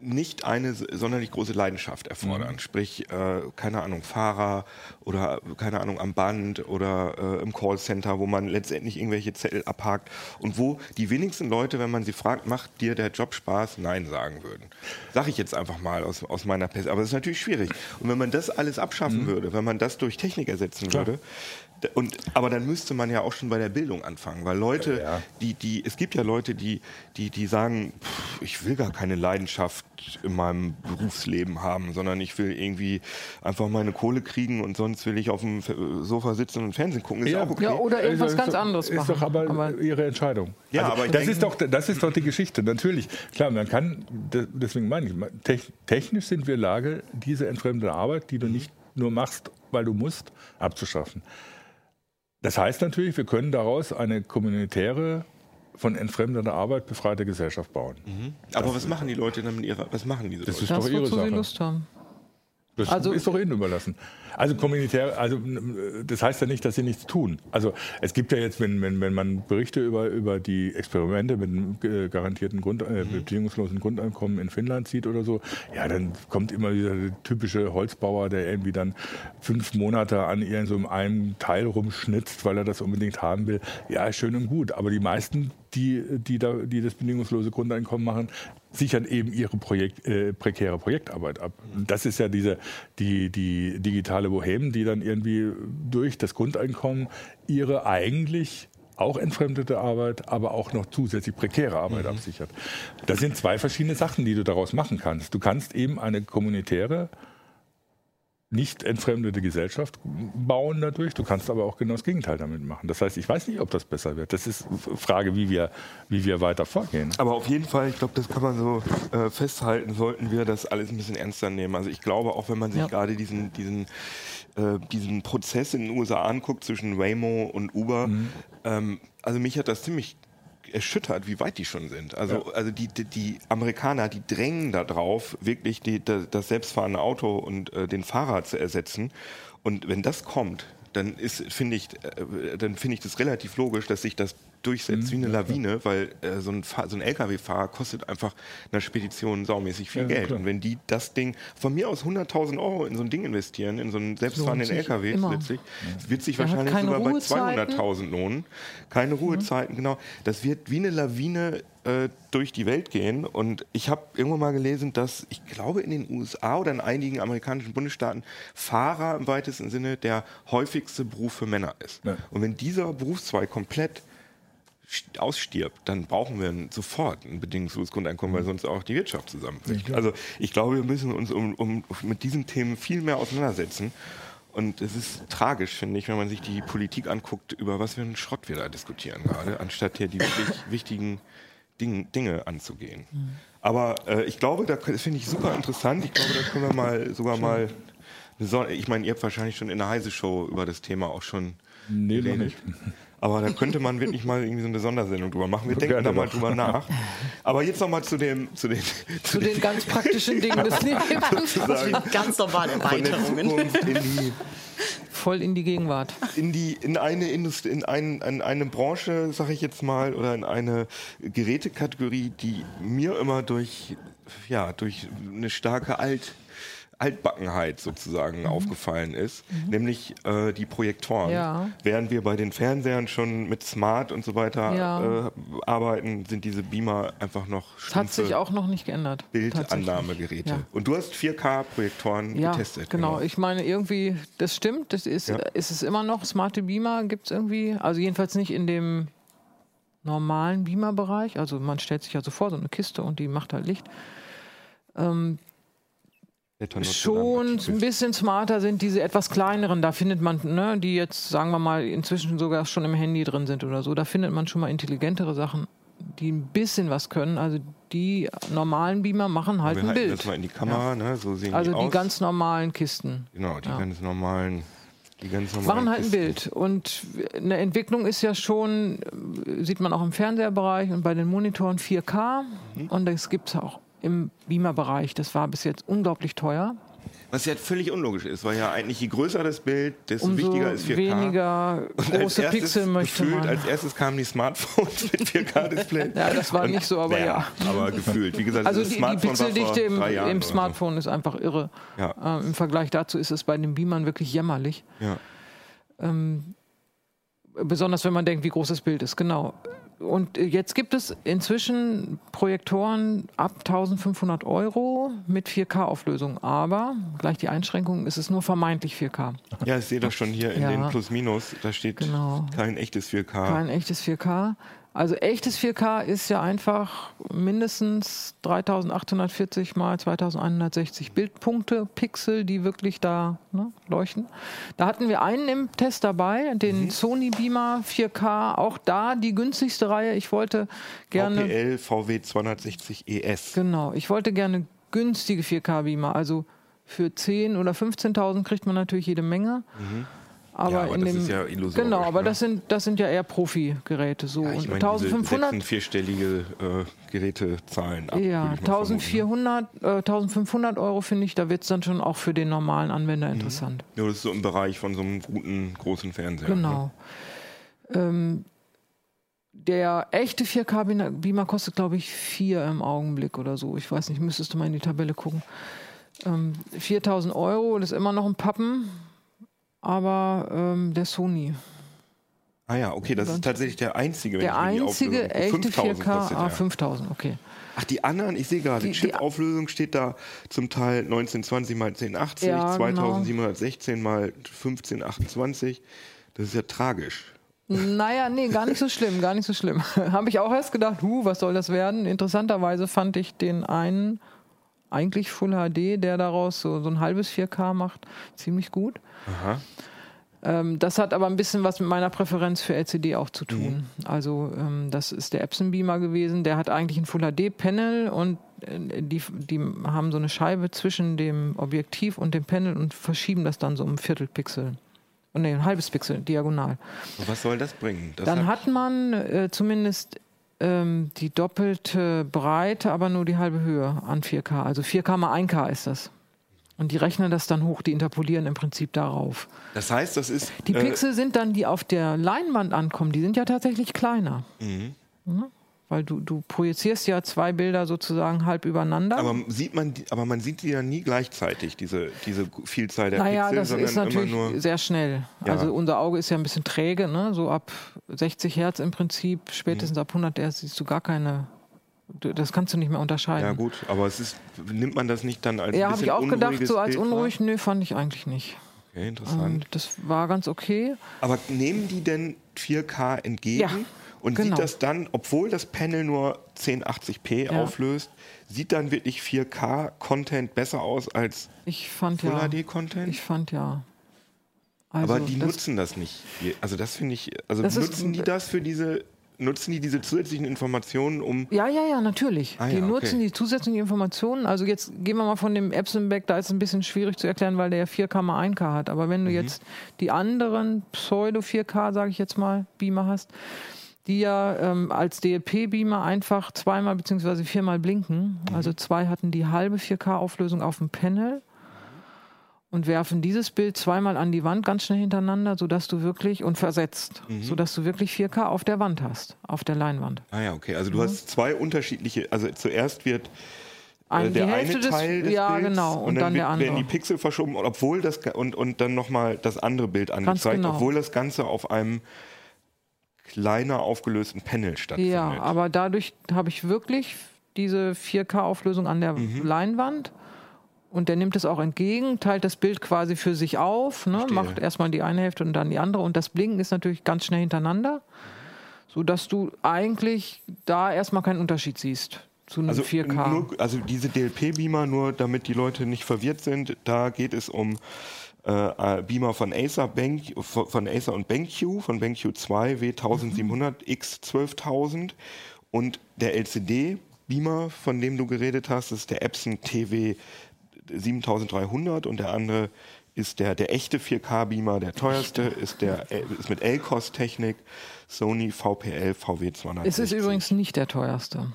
nicht eine sonderlich große Leidenschaft erfordern. Mhm. Sprich, äh, keine Ahnung, Fahrer oder keine Ahnung am Band oder äh, im Callcenter, wo man letztendlich irgendwelche Zettel abhakt und wo die wenigsten Leute, wenn man sie fragt, macht dir der Job Spaß, Nein sagen würden. Sag ich jetzt einfach mal aus, aus meiner Pest. Aber das ist natürlich schwierig. Und wenn man das alles abschaffen mhm. würde, wenn man das durch Technik ersetzen Klar. würde, und, aber dann müsste man ja auch schon bei der Bildung anfangen, weil Leute, ja. die, die, es gibt ja Leute, die, die, die sagen, pff, ich will gar keine Leidenschaft in meinem Berufsleben haben, sondern ich will irgendwie einfach meine Kohle kriegen und sonst will ich auf dem Sofa sitzen und Fernsehen gucken. Ist ja, auch okay. ja oder irgendwas ist ganz anderes machen. Ist doch aber, aber, ihre Entscheidung. Ja, also, aber das ist doch, das ist doch die Geschichte. Natürlich, klar, man kann, deswegen meine ich, technisch sind wir in der Lage, diese entfremdete Arbeit, die du nicht nur machst, weil du musst, abzuschaffen. Das heißt natürlich, wir können daraus eine kommunitäre, von entfremdeter Arbeit befreite Gesellschaft bauen. Mhm. Aber das was machen die Leute dann mit ihrer, was machen diese das Leute? Ist doch ihre Sache. sie Lust haben. Das also, ist doch ihnen überlassen. Also kommunitär, also das heißt ja nicht, dass sie nichts tun. Also es gibt ja jetzt, wenn, wenn, wenn man Berichte über, über die Experimente mit einem äh, garantierten Grund, äh, mhm. bedingungslosen Grundeinkommen in Finnland sieht oder so, ja, dann kommt immer der typische Holzbauer, der irgendwie dann fünf Monate an so einem Teil rumschnitzt, weil er das unbedingt haben will. Ja, schön und gut. Aber die meisten die, die, da, die das bedingungslose Grundeinkommen machen, sichern eben ihre Projekt, äh, prekäre Projektarbeit ab. Und das ist ja diese, die, die digitale Bohem, die dann irgendwie durch das Grundeinkommen ihre eigentlich auch entfremdete Arbeit, aber auch noch zusätzlich prekäre Arbeit mhm. absichert. Das sind zwei verschiedene Sachen, die du daraus machen kannst. Du kannst eben eine kommunitäre nicht entfremdete Gesellschaft bauen dadurch. Du kannst aber auch genau das Gegenteil damit machen. Das heißt, ich weiß nicht, ob das besser wird. Das ist eine Frage, wie wir, wie wir weiter vorgehen. Aber auf jeden Fall, ich glaube, das kann man so äh, festhalten, sollten wir das alles ein bisschen ernster nehmen. Also ich glaube, auch wenn man sich ja. gerade diesen, diesen, äh, diesen Prozess in den USA anguckt zwischen Waymo und Uber, mhm. ähm, also mich hat das ziemlich erschüttert, wie weit die schon sind. Also, ja. also die, die, die, Amerikaner, die drängen darauf, wirklich die, das selbstfahrende Auto und äh, den Fahrer zu ersetzen. Und wenn das kommt, dann ist, finde ich, äh, dann finde ich das relativ logisch, dass sich das durchsetzt mhm, wie eine Lawine, weil äh, so ein, so ein LKW-Fahrer kostet einfach einer Spedition saumäßig viel ja, Geld. Klar. Und wenn die das Ding von mir aus 100.000 Euro in so ein Ding investieren, in so einen selbstfahrenden LKW letztlich, wird sich wahrscheinlich sogar bei 200.000 lohnen. Keine mhm. Ruhezeiten, mhm. genau. Das wird wie eine Lawine äh, durch die Welt gehen. Und ich habe irgendwann mal gelesen, dass ich glaube in den USA oder in einigen amerikanischen Bundesstaaten Fahrer im weitesten Sinne der häufigste Beruf für Männer ist. Ja. Und wenn dieser Berufszweig komplett ausstirbt, dann brauchen wir sofort ein bedingungsloses Grundeinkommen, weil mhm. sonst auch die Wirtschaft zusammenbricht. Also ich glaube, wir müssen uns um, um, mit diesen Themen viel mehr auseinandersetzen. Und es ist tragisch, finde ich, wenn man sich die Politik anguckt, über was für einen Schrott wir da diskutieren gerade, anstatt hier die wirklich wichtigen Ding, Dinge anzugehen. Mhm. Aber äh, ich glaube, da, das finde ich super interessant. Ich glaube, da können wir mal sogar mal ich meine, ihr habt wahrscheinlich schon in der Heise Show über das Thema auch schon Nee, noch nicht. Aber da könnte man wirklich mal irgendwie so eine Sondersendung drüber machen. Wir denken Gerne da mal drüber nach. Aber jetzt nochmal zu dem, zu den, Zu den ganz praktischen Dingen des Lebens. Ganz normale Erweiterungen. Zukunft in die, Voll in die Gegenwart. in die, in eine Industrie, in, ein, in eine Branche, sag ich jetzt mal, oder in eine Gerätekategorie, die mir immer durch, ja, durch eine starke Alt, Altbackenheit sozusagen aufgefallen ist, nämlich äh, die Projektoren. Ja. Während wir bei den Fernsehern schon mit Smart und so weiter Ja. äh, arbeiten, sind diese Beamer einfach noch Das hat sich stumpfe auch noch nicht geändert. Bildannahmegeräte. Ja. Und du hast 4K-Projektoren Ja, getestet. genau. Ich meine, irgendwie, das stimmt, das ist, ist es immer noch. Smarte Beamer gibt es irgendwie, also jedenfalls nicht in dem normalen Beamer-Bereich. Also man stellt sich ja so vor, so eine Kiste und die macht halt Licht. Ähm, schon ein bisschen smarter sind diese etwas kleineren. Da findet man, ne, die jetzt, sagen wir mal, inzwischen sogar schon im Handy drin sind oder so. Da findet man schon mal intelligentere Sachen, die ein bisschen was können. Also die normalen Beamer machen halt ein Bild. das mal in die Kamera, ne? so sehen Also die die ganz normalen Kisten. genau, die ja. ganz normalen, die ganz normalen Machen halt ein. Bild. Und eine Entwicklung ist ja schon, äh, sieht man auch im Fernseherbereich und bei den Monitoren 4K. Mhm. Und das gibt es auch im Beamer-Bereich. Das war bis jetzt unglaublich teuer. Was ja völlig unlogisch ist, weil ja eigentlich je größer das Bild, desto Umso wichtiger ist 4K. weniger Und als große erstes Pixel möchte gefühlt, man. Als erstes kamen die Smartphones mit 4K-Display. Ja, das war nicht so, aber ja. Aber gefühlt. Wie gesagt, Also die, die Smartphone Pixeldichte im, im oder so. Smartphone ist einfach irre. Ja. Ähm, Im Vergleich dazu ist es bei den Beamern wirklich jämmerlich. Ja. Ähm, besonders wenn man denkt, wie groß das Bild ist, genau. Und jetzt gibt es inzwischen Projektoren ab 1500 Euro mit 4K-Auflösung. Aber, gleich die Einschränkung, ist es nur vermeintlich 4K. ja, ich sehe das schon hier in Ja. den Plus-Minus. Da steht Genau. kein echtes 4K. Kein echtes 4K. Also echtes 4K ist ja einfach mindestens 3840 mal 2160 Bildpunkte, Pixel, die wirklich da ne, leuchten. Da hatten wir einen im Test dabei, den Mhm. Sony Beamer 4K, auch da die günstigste Reihe. Ich wollte gerne VPL VW 260 ES. Genau, ich wollte gerne günstige 4K-Beamer. Also für 10.000 oder 15.000 kriegt man natürlich jede Menge. Aber, Mhm. Ja, aber in das dem, ist ja illusorisch, Genau, aber ne? das, sind, das sind ja eher Profi-Geräte. So. Ja, ich Und meine, 1500, diese vierstellige äh, Gerätezahlen ab. ja, würde ich mal vermuten. 1400, äh, 1500 Euro finde ich, da wird es dann schon auch für den normalen Mhm. Anwender interessant. Ja, das ist so im Bereich von so einem guten, großen Fernseher. Ne? Genau. Ähm, der echte 4K-Beamer kostet, glaube ich, 4 im Augenblick oder so. Ich weiß nicht, müsstest du mal in die Tabelle gucken. Ähm, 4000 Euro, das ist immer noch ein Pappen, aber ähm, der Sony. Ah ja, okay, das ist tatsächlich der einzige, wenn Der ich mir die einzige echte 5000 4K, kostet ah, der. 5000, okay. Ach, die anderen, ich sehe gerade, Die- die- Chip-Auflösung steht da zum Teil 1920 mal 1080, Ja, genau. 2716 mal 1528. Das ist ja tragisch. Naja, nee, gar nicht so schlimm, gar nicht so schlimm. Habe ich auch erst gedacht, huh, was soll das werden? Interessanterweise fand ich den einen, eigentlich Full HD, der daraus so, so ein halbes 4K macht, ziemlich gut. Aha. Ähm, das hat aber ein bisschen was mit meiner Präferenz für LCD auch zu tun. Also ähm, das ist der Epson Beamer gewesen. Der hat eigentlich ein Full HD Panel und äh, die, die haben so eine Scheibe zwischen dem Objektiv und dem Panel und verschieben das dann so um ein Viertelpixel. Und nee, ein halbes Pixel, diagonal. Und was soll das bringen? Das Dann hat man äh, zumindest ähm, die doppelte Breite, aber nur die halbe Höhe an 4K. Also 4K mal 1K ist das. Und die rechnen das dann hoch, die interpolieren im Prinzip darauf. das heißt, das ist. Die äh, Pixel sind dann, die auf der Leinwand ankommen, die sind ja tatsächlich kleiner. Mhm. Ne? Weil du, du projizierst ja zwei Bilder sozusagen halb übereinander. aber sieht man, aber man sieht die ja nie gleichzeitig, diese, diese Vielzahl der naja, Pixel, das sondern ist natürlich nur. sehr schnell. Ja. Also unser Auge ist ja ein bisschen träge, ne? so ab 60 Hertz im Prinzip, Mhm. spätestens ab 100 Hertz siehst du gar keine, das kannst du nicht mehr unterscheiden. Ja gut, aber es ist, nimmt man das nicht dann als Ja, habe ich auch gedacht, so als unruhig, nö, fand ich eigentlich nicht. Okay, interessant. Und das war ganz okay. Aber nehmen die denn 4K entgegen? Ja, Und genau. sieht das dann, obwohl das Panel nur 1080p Ja. auflöst, sieht dann wirklich 4K-Content besser aus als Ich fand Full ja. HD-Content? Ich fand ja. Also Aber die das, nutzen das nicht. Also das finde ich, also Das ist- nutzen die das für diese nutzen die diese zusätzlichen Informationen, um. Ja, ja, ja, natürlich. Ah, die ja, okay. nutzen die zusätzlichen Informationen. Also jetzt gehen wir mal von dem Epson weg, da ist es ein bisschen schwierig zu erklären, weil der ja 4K mal 1K hat. Aber Mhm. wenn du jetzt die anderen Pseudo-4K, sage ich jetzt mal, Beamer hast, die ja ähm, als DLP-Beamer einfach zweimal bzw. viermal blinken. Mhm. Also zwei hatten die halbe 4K-Auflösung auf dem Panel und werfen dieses Bild zweimal an die Wand ganz schnell hintereinander, sodass du wirklich und versetzt, Mhm. sodass du wirklich 4K auf der Wand hast, auf der Leinwand. Ah ja, okay. Also du hast zwei unterschiedliche. Also zuerst wird äh, Ein, der die Hälfte eine des, Teil des ja Bilds genau und, dann, wird- der andere. werden die Pixel verschoben, obwohl das und und dann nochmal das andere Bild angezeigt, genau. obwohl das Ganze auf einem kleiner aufgelösten Panel stattfindet. ja, aber dadurch habe ich wirklich diese 4K-Auflösung an der Mhm. Leinwand. Und der nimmt es auch entgegen, teilt das Bild quasi für sich auf, ne? Macht erstmal die eine Hälfte und dann die andere. Und das Blinken ist natürlich ganz schnell hintereinander, sodass du eigentlich da erstmal keinen Unterschied siehst zu einem Also, 4K. Nur, also diese DLP-Beamer, nur damit die Leute nicht verwirrt sind, da geht es um äh, äh, Beamer von Acer, Bank, von Acer und BenQ, von BenQ 2 W1700 X 12000 und der LCD-Beamer, von dem du geredet hast, ist der Epson TW 7300 und der andere ist der, der echte 4K-Beamer, der teuerste, ist, der, ist mit LCOS-Technik Sony VPL VW260. es ist übrigens nicht der teuerste.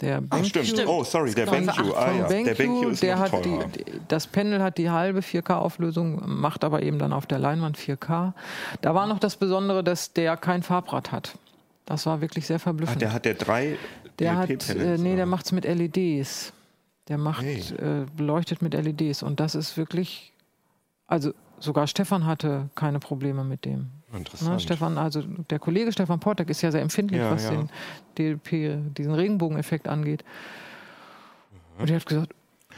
Der Ach, BenQ stimmt. Oh, sorry, der BenQ. Ah, ja. Der BenQ, BenQ ist der hat die, teurer. die, das Panel hat die halbe 4K-Auflösung, macht aber eben dann auf der Leinwand 4K. Da war noch das Besondere, dass der kein Farbrad hat. Das war wirklich sehr Ach, verblüffend. der hat der drei der hat, DLP-Panels, äh, nee, der macht es mit LEDs. Der macht, Hey. äh, beleuchtet mit LEDs. Und das ist wirklich, also sogar Stefan hatte keine Probleme mit dem. Interessant. Ne, Stefan, also der Kollege Stefan Portek ist ja sehr empfindlich, Ja, was ja. den DLP, diesen Regenbogeneffekt angeht. Und er hat gesagt,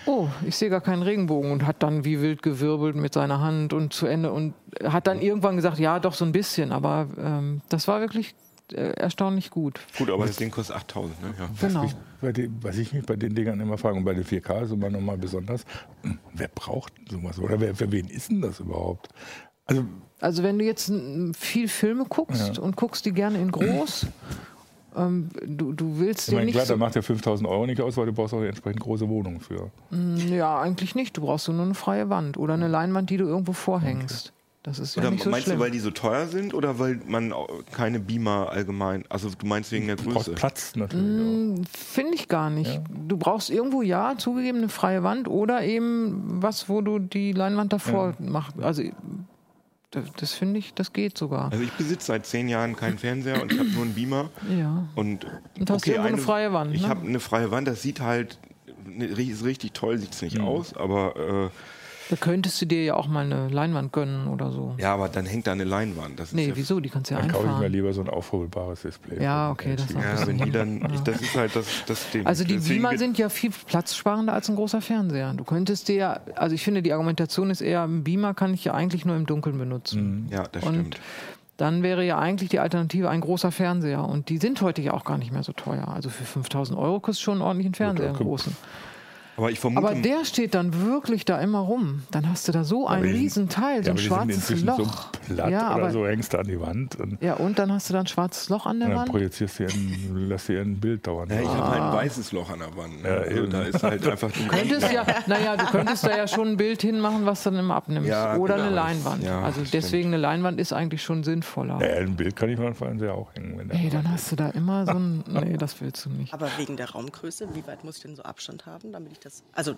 oh, ich sehe gar keinen Regenbogen und hat dann wie wild gewirbelt mit seiner Hand und zu Ende und hat dann irgendwann gesagt, ja, doch so ein bisschen, aber ähm, das war wirklich äh, erstaunlich gut. Gut, aber das Ding kostet 8000, ne? Ja. Genau. Ich, bei den, was ich mich bei den Dingern immer frage, und bei den 4K ist immer nochmal besonders, hm, wer braucht sowas? Oder wer, für wen ist denn das überhaupt? Also, Also wenn du jetzt mm, viel Filme guckst und guckst die gerne in groß, ähm, du, du willst ich dir meine, nicht klar, so, da macht ja 5000 Euro nicht aus, weil du brauchst auch eine entsprechend große Wohnung für. Ja, eigentlich nicht. Du brauchst nur eine freie Wand oder eine Leinwand, die du irgendwo vorhängst. Das ist ja Oder nicht so meinst schlimm. du, weil die so teuer sind oder weil man keine Beamer allgemein, also du meinst wegen der Du brauchst Größe? Platz natürlich. Finde ich gar nicht. Du brauchst irgendwo ja zugegeben eine freie Wand oder eben was, wo du die Leinwand davor machst. Also das, finde ich, das geht sogar. Also ich besitze seit zehn Jahren keinen Fernseher und ich habe nur einen Beamer. Ja. Und, Und hast irgendwo eine freie Wand, Ich ne? habe eine freie Wand, das sieht halt, ne, ist richtig toll, sieht es nicht Mhm. aus, aber äh, Da könntest du dir ja auch mal eine Leinwand gönnen oder so. ja, aber dann hängt da eine Leinwand. Das ist Nee, ja, wieso? Die kannst du ja Dann kaufe ich mir einfahren. lieber so ein aufholbares Display. Ja, okay, das. Ja, wenn die dann, ich, das ist halt das, das Ding. Also die Deswegen Beamer sind ja viel platzsparender als ein großer Fernseher. Du könntest dir, ja- also ich finde, die Argumentation ist eher, ein Beamer kann ich ja eigentlich nur im Dunkeln benutzen. Ja, das Und stimmt. dann wäre ja eigentlich die Alternative ein großer Fernseher. Und die sind heute ja auch gar nicht mehr so teuer. Also für 5000 Euro kostet schon einen ordentlichen Fernseher, einen großen. Aber ich vermute, Aber der steht dann wirklich da immer rum. Dann hast du da so ein Aber die sind- Riesenteil, so Ja, ein schwarzes inzwischen Loch. so platt ja, oder aber, so, hängst du an die Wand und, ja, und dann hast du da ein schwarzes Loch an der und dann Wand. projizierst du ein, lässt dir ein Bild dauern. ja, ich habe halt Ah. ein weißes Loch an der Wand. Ne? Ja, also da ist halt einfach die könntest ja, naja, du könntest da ja schon ein Bild hinmachen, was dann immer abnimmst. Ja, Oder genau, eine Leinwand. ja, also stimmt. deswegen eine Leinwand ist eigentlich schon sinnvoller. Ja, ein Bild kann ich mal Fernseher auch hängen. Wenn Nee, dann hast du da immer so ein. Nee, das willst du nicht. Aber wegen der Raumgröße, wie weit muss ich denn so Abstand haben, damit ich das. Also,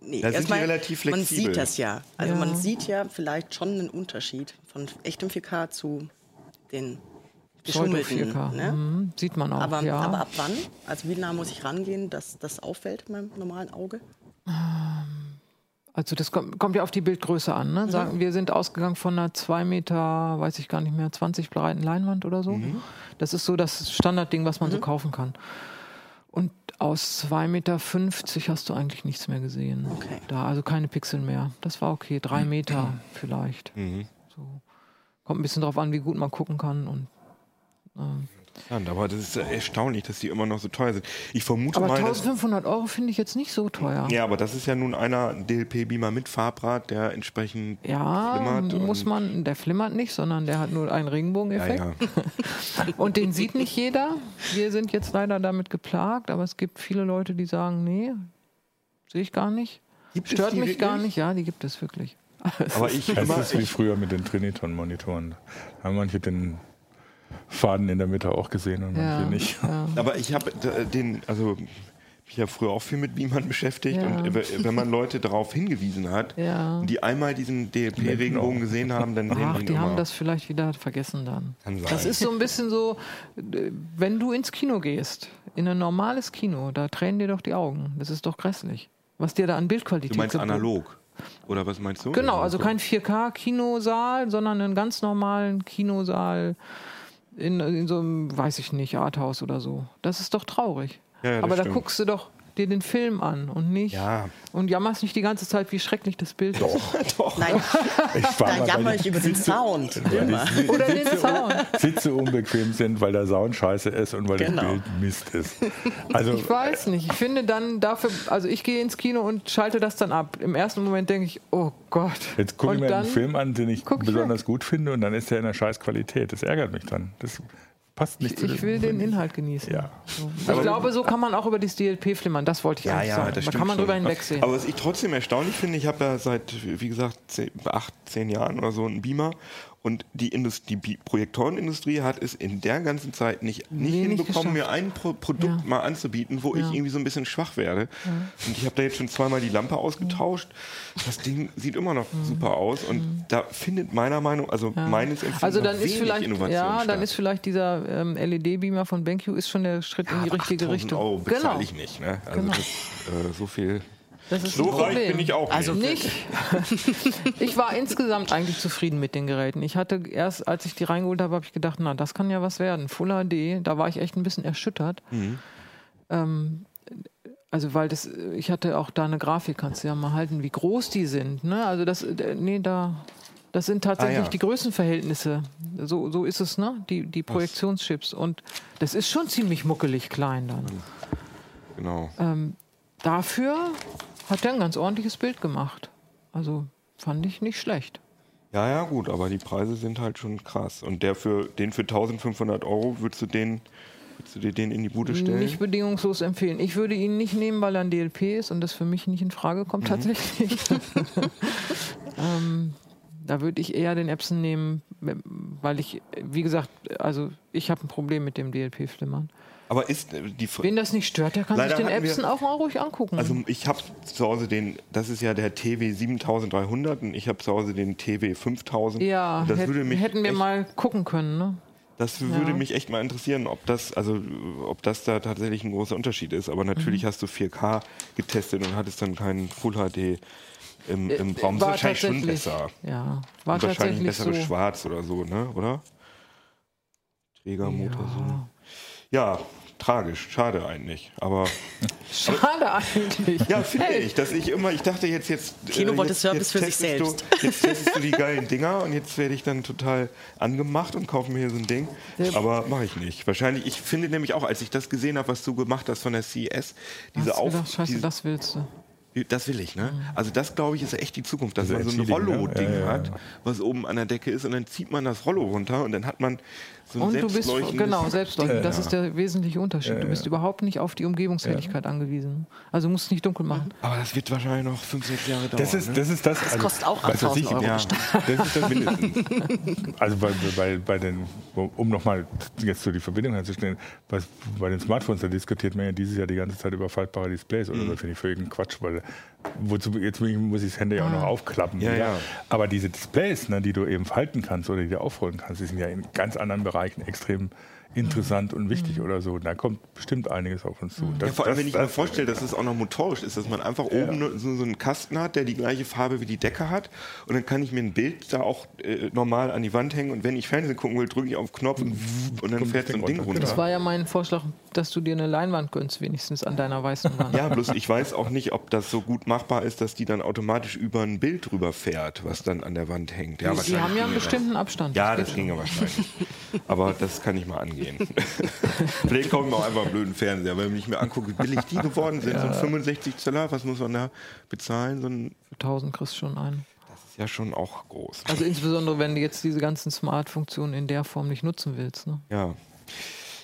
nee, Da sind die erstmal, relativ man flexibel. sieht das ja. Also, Ja. man sieht ja vielleicht schon einen Unterschied von echtem 4K zu den geschummelten. 4K. Ne? Mhm, sieht man auch. Aber, ja. aber ab wann? Also, wie nah muss ich rangehen, dass das auffällt in meinem normalen Auge? Also das kommt, kommt ja auf die Bildgröße an. Ne? Sagen, wir sind ausgegangen von einer 2 Meter, weiß ich gar nicht mehr, 20 breiten Leinwand oder so. Mhm. Das ist so das Standardding, was man so kaufen kann. Aus 2,50 Meter hast du eigentlich nichts mehr gesehen. Okay. Da, also keine Pixel mehr. Das war okay. Drei Meter vielleicht. Mhm. So. Kommt ein bisschen drauf an, wie gut man gucken kann. Und, ähm, Interessant, Aber das ist ja erstaunlich, dass die immer noch so teuer sind. Ich vermute Aber mal, dass, 1500 Euro finde ich jetzt nicht so teuer. ja, aber das ist ja nun einer DLP-Beamer mit Farbrad, der entsprechend Ja, flimmert. muss man, der flimmert nicht, sondern der hat nur einen Ja, Regenbogeneffekt. ja. Und den sieht nicht jeder. Wir sind jetzt leider damit geplagt, aber es gibt viele Leute, die sagen, nee, sehe ich gar nicht. Gibt Stört mich gar nicht. Ja, die gibt es wirklich. Aber ich Das ist wie früher mit den Triniton-Monitoren. Da haben manche den Faden in der Mitte auch gesehen und manche Ja, nicht. ja. Aber ich habe den, also mich ja früher auch viel mit Beamern beschäftigt Ja. und wenn man Leute darauf hingewiesen hat, Ja. die einmal diesen DLP-Regenbogen gesehen haben, dann sehen Ach, die immer. haben das vielleicht wieder vergessen dann. Kann sein. Das ist so ein bisschen so, äh, wenn du ins Kino gehst, in ein normales Kino, da tränen dir doch die Augen. Das ist doch grässlich. Was dir da an Bildqualität du meinst analog? Oder was meinst du? Genau, also kein 4K-Kinosaal, sondern einen ganz normalen Kinosaal in, in so einem, weiß ich nicht, Arthouse oder so. Das ist doch traurig. Ja, ja, Aber da stimmt. guckst du doch dir den Film an und nicht. Ja. Und jammerst nicht die ganze Zeit, wie schrecklich das Bild ist. Nein, Ich da jammer ich über den Sound. Oder den Sound. Sitze unbequem sind, weil der Sound scheiße ist und weil Genau. das Bild Mist ist. Also Ich weiß nicht. Ich finde dann dafür, also ich gehe ins Kino und schalte das dann ab. Im ersten Moment denke ich, oh Gott. jetzt gucke ich mir einen Film an, den ich ich besonders weg. gut finde und dann ist der in einer scheiß Qualität. Das ärgert mich dann. Das passt nicht zu Ich will den Inhalt genießen. Ja. So. Ich glaube, so kann man auch über das DLP flimmern. Das wollte ich Ja, eigentlich ja, sagen. das Da kann man schon. drüber hinwegsehen. Aber was ich trotzdem erstaunlich finde, ich habe ja seit, wie gesagt, zehn, acht, zehn Jahren oder so einen Beamer und die, Indust die Projektorenindustrie hat es in der ganzen Zeit nicht, nicht Nee, nicht hinbekommen, mir ein Pro Produkt Ja. mal anzubieten, wo ich Ja. irgendwie so ein bisschen schwach werde. Und ich habe da jetzt schon zweimal die Lampe ausgetauscht. Das Ding sieht immer noch super aus und da findet meiner Meinung, also meines Empfindens Also dann ist vielleicht, Innovation ja, dann statt. ist vielleicht dieser ähm, LED-Beamer von BenQ ist schon der Schritt in die richtige 8000 Richtung. Euro bezahle genau. ich nicht. Ne? Also Genau. das, äh, so viel. Das ist So ein reich Problem. bin ich auch Also nicht. nicht. ich war insgesamt eigentlich zufrieden mit den Geräten. Ich hatte erst, als ich die reingeholt habe, habe ich gedacht, na, das kann ja was werden. Full HD, da war ich echt ein bisschen erschüttert. Mhm. Ähm, also weil das, ich hatte auch da eine Grafik, kannst du ja mal halten, wie groß die sind. Ne? Also das, äh, nee, da, das sind tatsächlich Ah, ja. die Größenverhältnisse. So, so ist es, ne? Die, die Projektionschips. Und das ist schon ziemlich muckelig klein dann. Genau. Ähm, dafür hat er ein ganz ordentliches Bild gemacht. Also fand ich nicht schlecht. Ja, ja, gut, aber die Preise sind halt schon krass. Und der für, den für 1500 Euro, würdest du, den, würdest du dir den in die Bude stellen? Nicht bedingungslos empfehlen. Ich würde ihn nicht nehmen, weil er ein DLP ist und das für mich nicht in Frage kommt Mhm. tatsächlich. ähm, da würde ich eher den Epson nehmen, weil ich, wie gesagt, also ich habe ein Problem mit dem DLP-Flimmern. Aber ist äh, die Wen das nicht stört, der kann Leider sich den wir- Epson auch mal ruhig angucken. Also ich habe zu Hause den, das ist ja der TW 7300 und ich habe zu Hause den TW 5000. ja, das hätt- würde mich hätten wir echt, mal gucken können. Ne? Das würde mich echt mal interessieren, ob das, also ob das da tatsächlich ein großer Unterschied ist. Aber natürlich Mhm. hast du 4K getestet und hattest dann keinen Full HD im, im Raum. Äh, War wahrscheinlich schon besser. Ja, war und wahrscheinlich besseres so. Schwarz oder so, ne? Oder? Trägermotor so. Ja, tragisch, schade eigentlich. Aber Schade eigentlich. ja, finde ich, dass ich immer, ich dachte jetzt, jetzt. äh, Kino wollte jetzt, Service für sich testest Du, jetzt testest du die geilen Dinger und jetzt werde ich dann total angemacht und kaufe mir hier so ein Ding. Aber mache ich nicht. Wahrscheinlich, ich finde nämlich auch, als ich das gesehen habe, was du gemacht hast von der CES, diese Auf. Scheiße, diese, das willst du. Das will ich, ne? Also das glaube ich ist echt die Zukunft, dass Diese man so ein LED-Dinger, Rollo-Ding ja, ja, hat, was oben an der Decke ist und dann zieht man das Rollo runter und dann hat man so ein Und du bist genau selbstleuchtend. Das ist der wesentliche Unterschied. Ja, Du bist überhaupt nicht auf die Umgebungshelligkeit angewiesen. Also musst nicht dunkel machen. Aber das wird wahrscheinlich noch fünf, sechs Jahre dauern. Das ist ne? das. Ist das, also, kostet auch was weiß 8000 ich, Euro ja. Das ist das mindestens. Also bei, bei, bei den, um nochmal jetzt so die Verbindung herzustellen, was, bei den Smartphones, da diskutiert man ja dieses Jahr die ganze Zeit über faltbare Displays oder so, finde ich völligen Quatsch, weil wozu, jetzt muss ich das Handy auch noch aufklappen. Ja, ja. Aber diese Displays, ne, die du eben falten kannst oder die du aufrollen kannst, die sind ja in ganz anderen Bereichen extrem interessant und wichtig oder so. Da kommt bestimmt einiges auf uns zu. Das, Ja, vor allem, das- wenn ich mir vorstelle, dass es auch noch motorisch ist, dass man einfach oben so, so einen Kasten hat, der die gleiche Farbe wie die Decke hat. Und dann kann ich mir ein Bild da auch äh, normal an die Wand hängen. Und wenn ich Fernsehen gucken will, drücke ich auf den Knopf und, und dann Kommt fährt das so ein Ding Ding runter. runter. Das war ja mein Vorschlag, dass du dir eine Leinwand gönnst, wenigstens an deiner weißen Wand. Ja, bloß ich weiß auch nicht, ob das so gut machbar ist, dass die dann automatisch über ein Bild drüber fährt, was dann an der Wand hängt. Ja, wahrscheinlich haben ja einen ginge das. bestimmten Abstand. Ja, geht das ginge schon. wahrscheinlich. Aber das kann ich mal angehen. gehen. Vielleicht ich mir auch einfach einen blöden Fernseher, wenn ich mir angucke, wie billig die geworden sind. So ein 65 Zöller, was muss man da bezahlen? So ein, Für 1000 kriegst du schon einen. das ist ja schon auch groß. Also insbesondere, wenn du jetzt diese ganzen Smart-Funktionen in der Form nicht nutzen willst. Ne? Ja.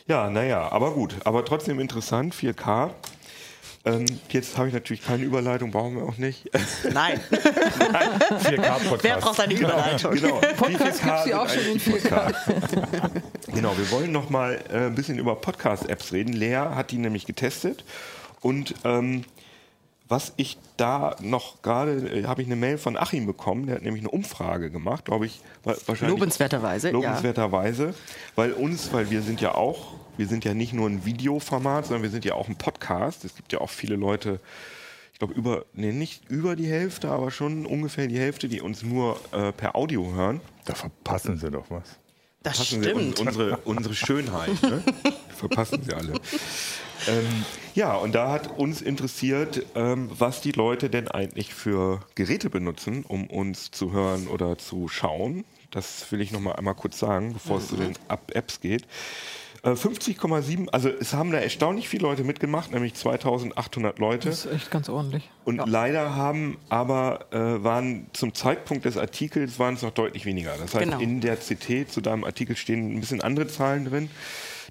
Ja, naja, aber gut. Aber trotzdem interessant, 4K. Ähm, jetzt habe ich natürlich keine Überleitung, brauchen wir auch nicht. Nein, 4K-Podcast. wer braucht eine Überleitung? genau. Podcasts Wie viel K gibt's ja auch schon in eigentlich Podcasts? genau, wir wollen noch mal äh, ein bisschen über Podcast-Apps reden. Lea hat die nämlich getestet und ähm, was ich da noch gerade, äh, habe ich eine Mail von Achim bekommen, der hat nämlich eine Umfrage gemacht, glaube ich, wa- wahrscheinlich. Lobenswerterweise, ja. Lobenswerterweise, weil uns, weil wir sind ja auch, wir sind ja nicht nur ein Videoformat, sondern wir sind ja auch ein Podcast. Es gibt ja auch viele Leute, ich glaube über, nee, nicht über die Hälfte, aber schon ungefähr die Hälfte, die uns nur äh, per Audio hören. Da verpassen sie doch was. Das Verpassen sie un stimmt. unsere, unsere Schönheit. Ne? Verpassen sie alle. Ähm, ja, und da hat uns interessiert, ähm, was die Leute denn eigentlich für Geräte benutzen, um uns zu hören oder zu schauen. Das will ich noch mal einmal kurz sagen, bevor es zu den App- Apps geht. Äh, 50,7, also es haben da erstaunlich viele Leute mitgemacht, nämlich 2800 Leute. Das ist echt ganz ordentlich. Und leider haben aber äh, waren zum Zeitpunkt des Artikels waren es noch deutlich weniger. Das heißt, Genau. in der CT zu deinem Artikel stehen ein bisschen andere Zahlen drin.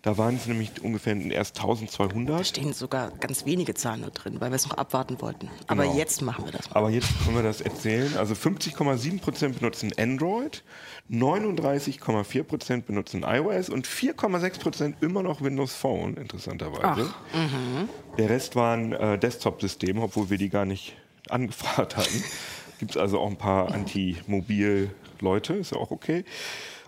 Da waren es nämlich ungefähr erst Da 1200. stehen sogar ganz wenige Zahlen nur drin, weil wir es noch abwarten wollten. Aber Genau. jetzt machen wir das mal. Aber jetzt können wir das erzählen. Also 50,7% benutzen Android, 39,4% benutzen iOS und 4,6% immer noch Windows Phone, interessanterweise. Der Rest waren äh, Desktop-Systeme, obwohl wir die gar nicht angefragt hatten. Gibt es also auch ein paar Anti-Mobil-Leute, ist ja auch okay.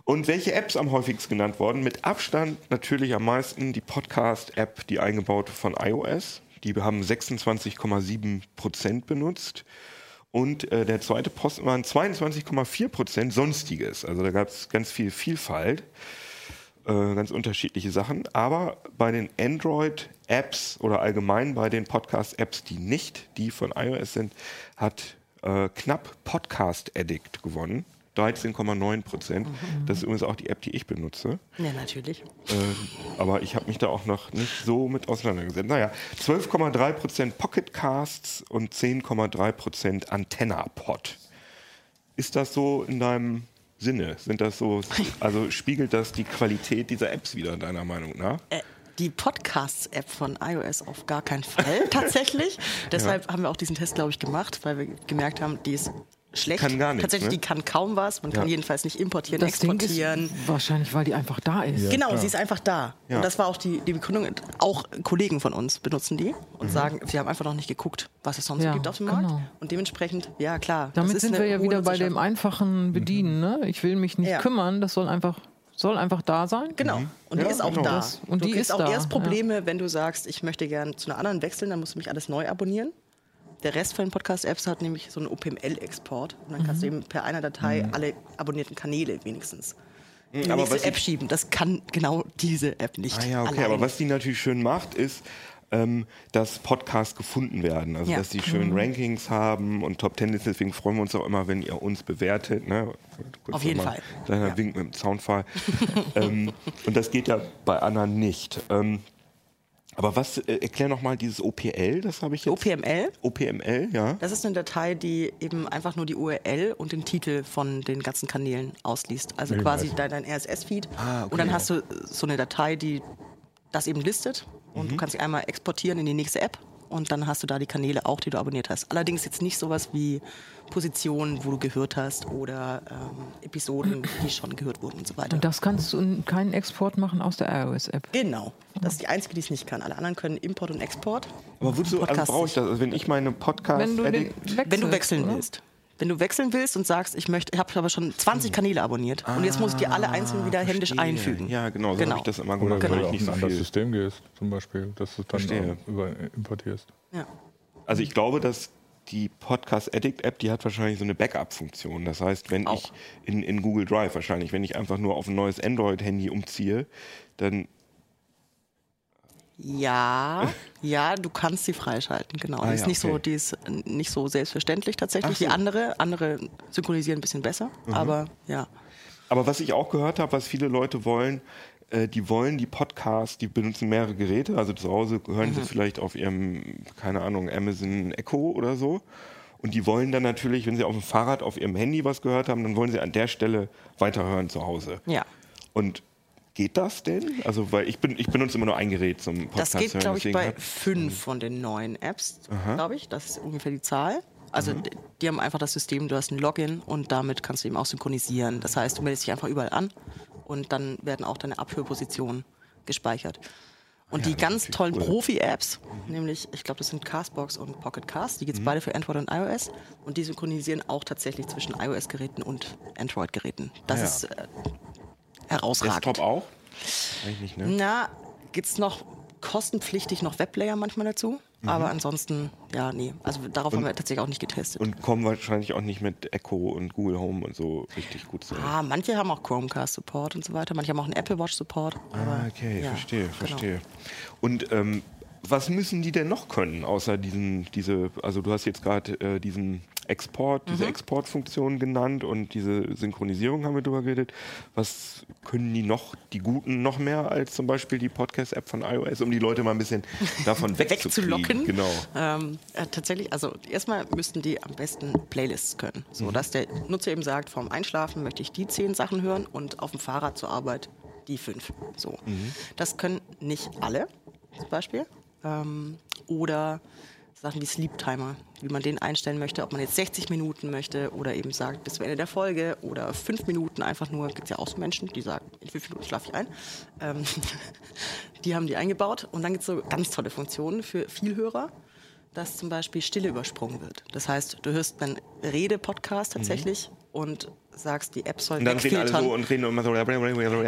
Und welche Apps am häufigsten genannt worden? Mit Abstand natürlich am meisten die Podcast-App, die eingebaute von iOS. Die haben 26,7% benutzt. Und äh, der zweite Posten waren 22,4% Sonstiges. Also da gab es ganz viel Vielfalt, äh, ganz unterschiedliche Sachen. Aber bei den Android-Apps oder allgemein bei den Podcast-Apps, die nicht die von iOS sind, hat äh, knapp Podcast Addict gewonnen. 13,9 Prozent. Das ist übrigens auch die App, die ich benutze. Ja, natürlich. Ähm, aber ich habe mich da auch noch nicht so mit auseinandergesetzt. Naja, 12,3 Prozent Pocket Casts und 10,3 Prozent Antenna Pod. Ist das so in deinem Sinne? Sind das so, also spiegelt das die Qualität dieser Apps wieder, deiner Meinung nach? Äh, die Podcasts-App von iOS auf gar keinen Fall, tatsächlich. Deshalb haben wir auch diesen Test, glaube ich, gemacht, weil wir gemerkt haben, die ist schlecht. Kann gar nichts, Tatsächlich, ne? die kann kaum was. Man kann Ja. jedenfalls nicht importieren, Das Ding exportieren. ist wahrscheinlich, weil die einfach da ist. Genau, sie ist einfach da. Ja. Und das war auch die, die Begründung. Auch Kollegen von uns benutzen die und sagen, sie haben einfach noch nicht geguckt, was es sonst so Ja, gibt auf dem Markt. genau. Und dementsprechend, ja klar. das Damit ist sind wir ja wieder bei dem einfachen Bedienen. Ne? Ich will mich nicht Ja. kümmern, das soll einfach, soll einfach da sein. Genau. Und die Ja, ist auch genau. da. Und du die kriegst ist auch da, erst ja. Probleme, wenn du sagst, ich möchte gern zu einer anderen wechseln, dann musst du mich alles neu abonnieren. Der Rest von den Podcast-Apps hat nämlich so einen OPML-Export. Und dann kannst Mhm. du eben per einer Datei alle abonnierten Kanäle wenigstens in die aber nächste was App schieben. Das kann genau diese App nicht. Ah ja, okay, alleine. aber was die natürlich schön macht, ist, ähm, dass Podcasts gefunden werden. Also Ja. dass die schön Mhm. Rankings haben und Top Ten ist. Deswegen freuen wir uns auch immer, wenn ihr uns bewertet. Ne? Kurz Auf jeden Fall. Kleiner Ja. Wink mit dem Soundfall. ähm, und das geht ja bei anderen nicht. Ähm, aber was, äh, erklär nochmal dieses OPL, das habe ich jetzt. OPML, OPML, ja. das ist eine Datei, die eben einfach nur die URL und den Titel von den ganzen Kanälen ausliest. Also Ich quasi weiß. dein, dein RSS-Feed. Ah, okay. Und dann hast du so eine Datei, die das eben listet. Und Mhm. du kannst sie einmal exportieren in die nächste App. Und dann hast du da die Kanäle auch, die du abonniert hast. Allerdings jetzt nicht sowas wie Positionen, wo du gehört hast oder ähm, Episoden, die schon gehört wurden und so weiter. Und das kannst du keinen Export machen aus der iOS-App. Genau. Das ist die einzige, die es nicht kann. Alle anderen können Import und Export. Aber wozu also Podcast brauche ich das? Also wenn ich meine Podcast Wenn du wechselst, Wenn du wechseln oder? willst. Wenn du wechseln willst und sagst, ich möchte, ich habe aber schon 20 Kanäle abonniert und jetzt muss ich die alle einzeln wieder händisch Ah, verstehe. einfügen. Ja, genau, so Genau. habe ich das immer Oder gemacht, wenn weil du ich auf nicht ein so anderes viel System gehst, zum Beispiel, dass du dann Verstehe. auch über, importierst. Ja. Also ich glaube, dass die Podcast Addict App, die hat wahrscheinlich so eine Backup-Funktion. Das heißt, wenn Auch. ich in, in Google Drive wahrscheinlich, wenn ich einfach nur auf ein neues Android-Handy umziehe, dann Ja, ja, du kannst sie freischalten, genau. Ah, die ist ja, nicht so, okay. die ist nicht so selbstverständlich tatsächlich. So. Mhm. Die andere, andere synchronisieren ein bisschen besser, aber ja. Aber was ich auch gehört habe, was viele Leute wollen, äh, die wollen die Podcasts, die benutzen mehrere Geräte, also zu Hause hören sie vielleicht auf ihrem, keine Ahnung, Amazon Echo oder so. Und die wollen dann natürlich, wenn sie auf dem Fahrrad auf ihrem Handy was gehört haben, dann wollen sie an der Stelle weiterhören zu Hause. Ja. Und geht das denn? Also, weil ich, bin, ich benutze immer nur ein Gerät zum Podcast Das geht, glaube ich, bei fünf von den neuen Apps, glaube ich. Das ist ungefähr die Zahl. Also Mhm. die haben einfach das System, du hast ein Login und damit kannst du eben auch synchronisieren. Das heißt, du meldest dich einfach überall an und dann werden auch deine Abhörpositionen gespeichert. Und die ganz tollen Profi-Apps, nämlich, ich glaube, das sind Castbox und Pocket Cast, die gibt es Mhm. beide für Android und iOS und die synchronisieren auch tatsächlich zwischen iOS-Geräten und Android-Geräten. Das ja. ist äh, herausragend. Desktop auch? Eigentlich nicht, ne? Na, gibt es noch kostenpflichtig noch Webplayer manchmal dazu? Aber ansonsten, ja, nee. Also darauf haben wir tatsächlich auch nicht getestet. Und kommen wahrscheinlich auch nicht mit Echo und Google Home und so richtig gut zurecht. ah, manche haben auch Chromecast-Support und so weiter. Manche haben auch einen Apple Watch-Support. Ah, okay, ja, verstehe, genau. verstehe. Und ähm, was müssen die denn noch können, außer diesen, diese, also du hast jetzt gerade äh, diesen Export, diese Mhm. Exportfunktion genannt und diese Synchronisierung haben wir drüber geredet. Was können die noch, die Guten, noch mehr als zum Beispiel die Podcast-App von iOS, um die Leute mal ein bisschen davon wegzulocken. Genau. Ähm, äh, tatsächlich, also erstmal müssten die am besten Playlists können. So dass der Nutzer eben sagt, vorm Einschlafen möchte ich die zehn Sachen hören und auf dem Fahrrad zur Arbeit die fünf. So. Das können nicht alle, zum Beispiel. Ähm, oder Sachen wie Sleep Timer, wie man den einstellen möchte, ob man jetzt 60 Minuten möchte oder eben sagt, bis zum Ende der Folge oder fünf Minuten einfach nur, gibt es ja auch so Menschen, die sagen, in fünf Minuten schlafe ich ein. Ähm, die haben die eingebaut und dann gibt es so ganz tolle Funktionen für Vielhörer, dass zum Beispiel Stille übersprungen wird. Das heißt, du hörst einen Rede-Podcast tatsächlich und sagst, die App soll Und dann reden alle so und reden immer so.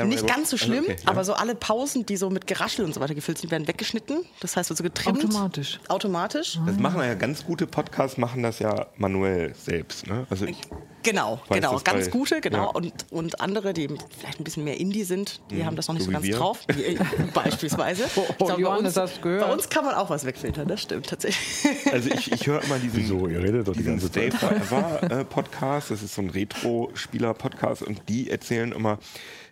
Nicht ganz so schlimm, Also, okay, ja. aber so alle Pausen, die so mit Geraschel und so weiter gefüllt sind, werden weggeschnitten. Das heißt, wird so getrimmt. Automatisch. Automatisch. Das machen ja ganz gute Podcasts, machen das ja manuell selbst. Ne? Also ich, Genau, genau. das Ganz bei- gute, genau. ja. Und, und andere, die vielleicht ein bisschen mehr Indie sind, die haben das noch nicht so so, ganz wir. drauf. Wie, äh, beispielsweise. Ich Oh, glaub, Johannes, bei, uns, hast gehört? bei uns kann man auch was wegfiltern, das stimmt tatsächlich. also ich, ich höre immer diesen, Wieso? Ihr redet doch die diesen ganze Zeit. Forever äh, Podcast. Das ist so ein Retro-Spieler-Podcast und die erzählen immer,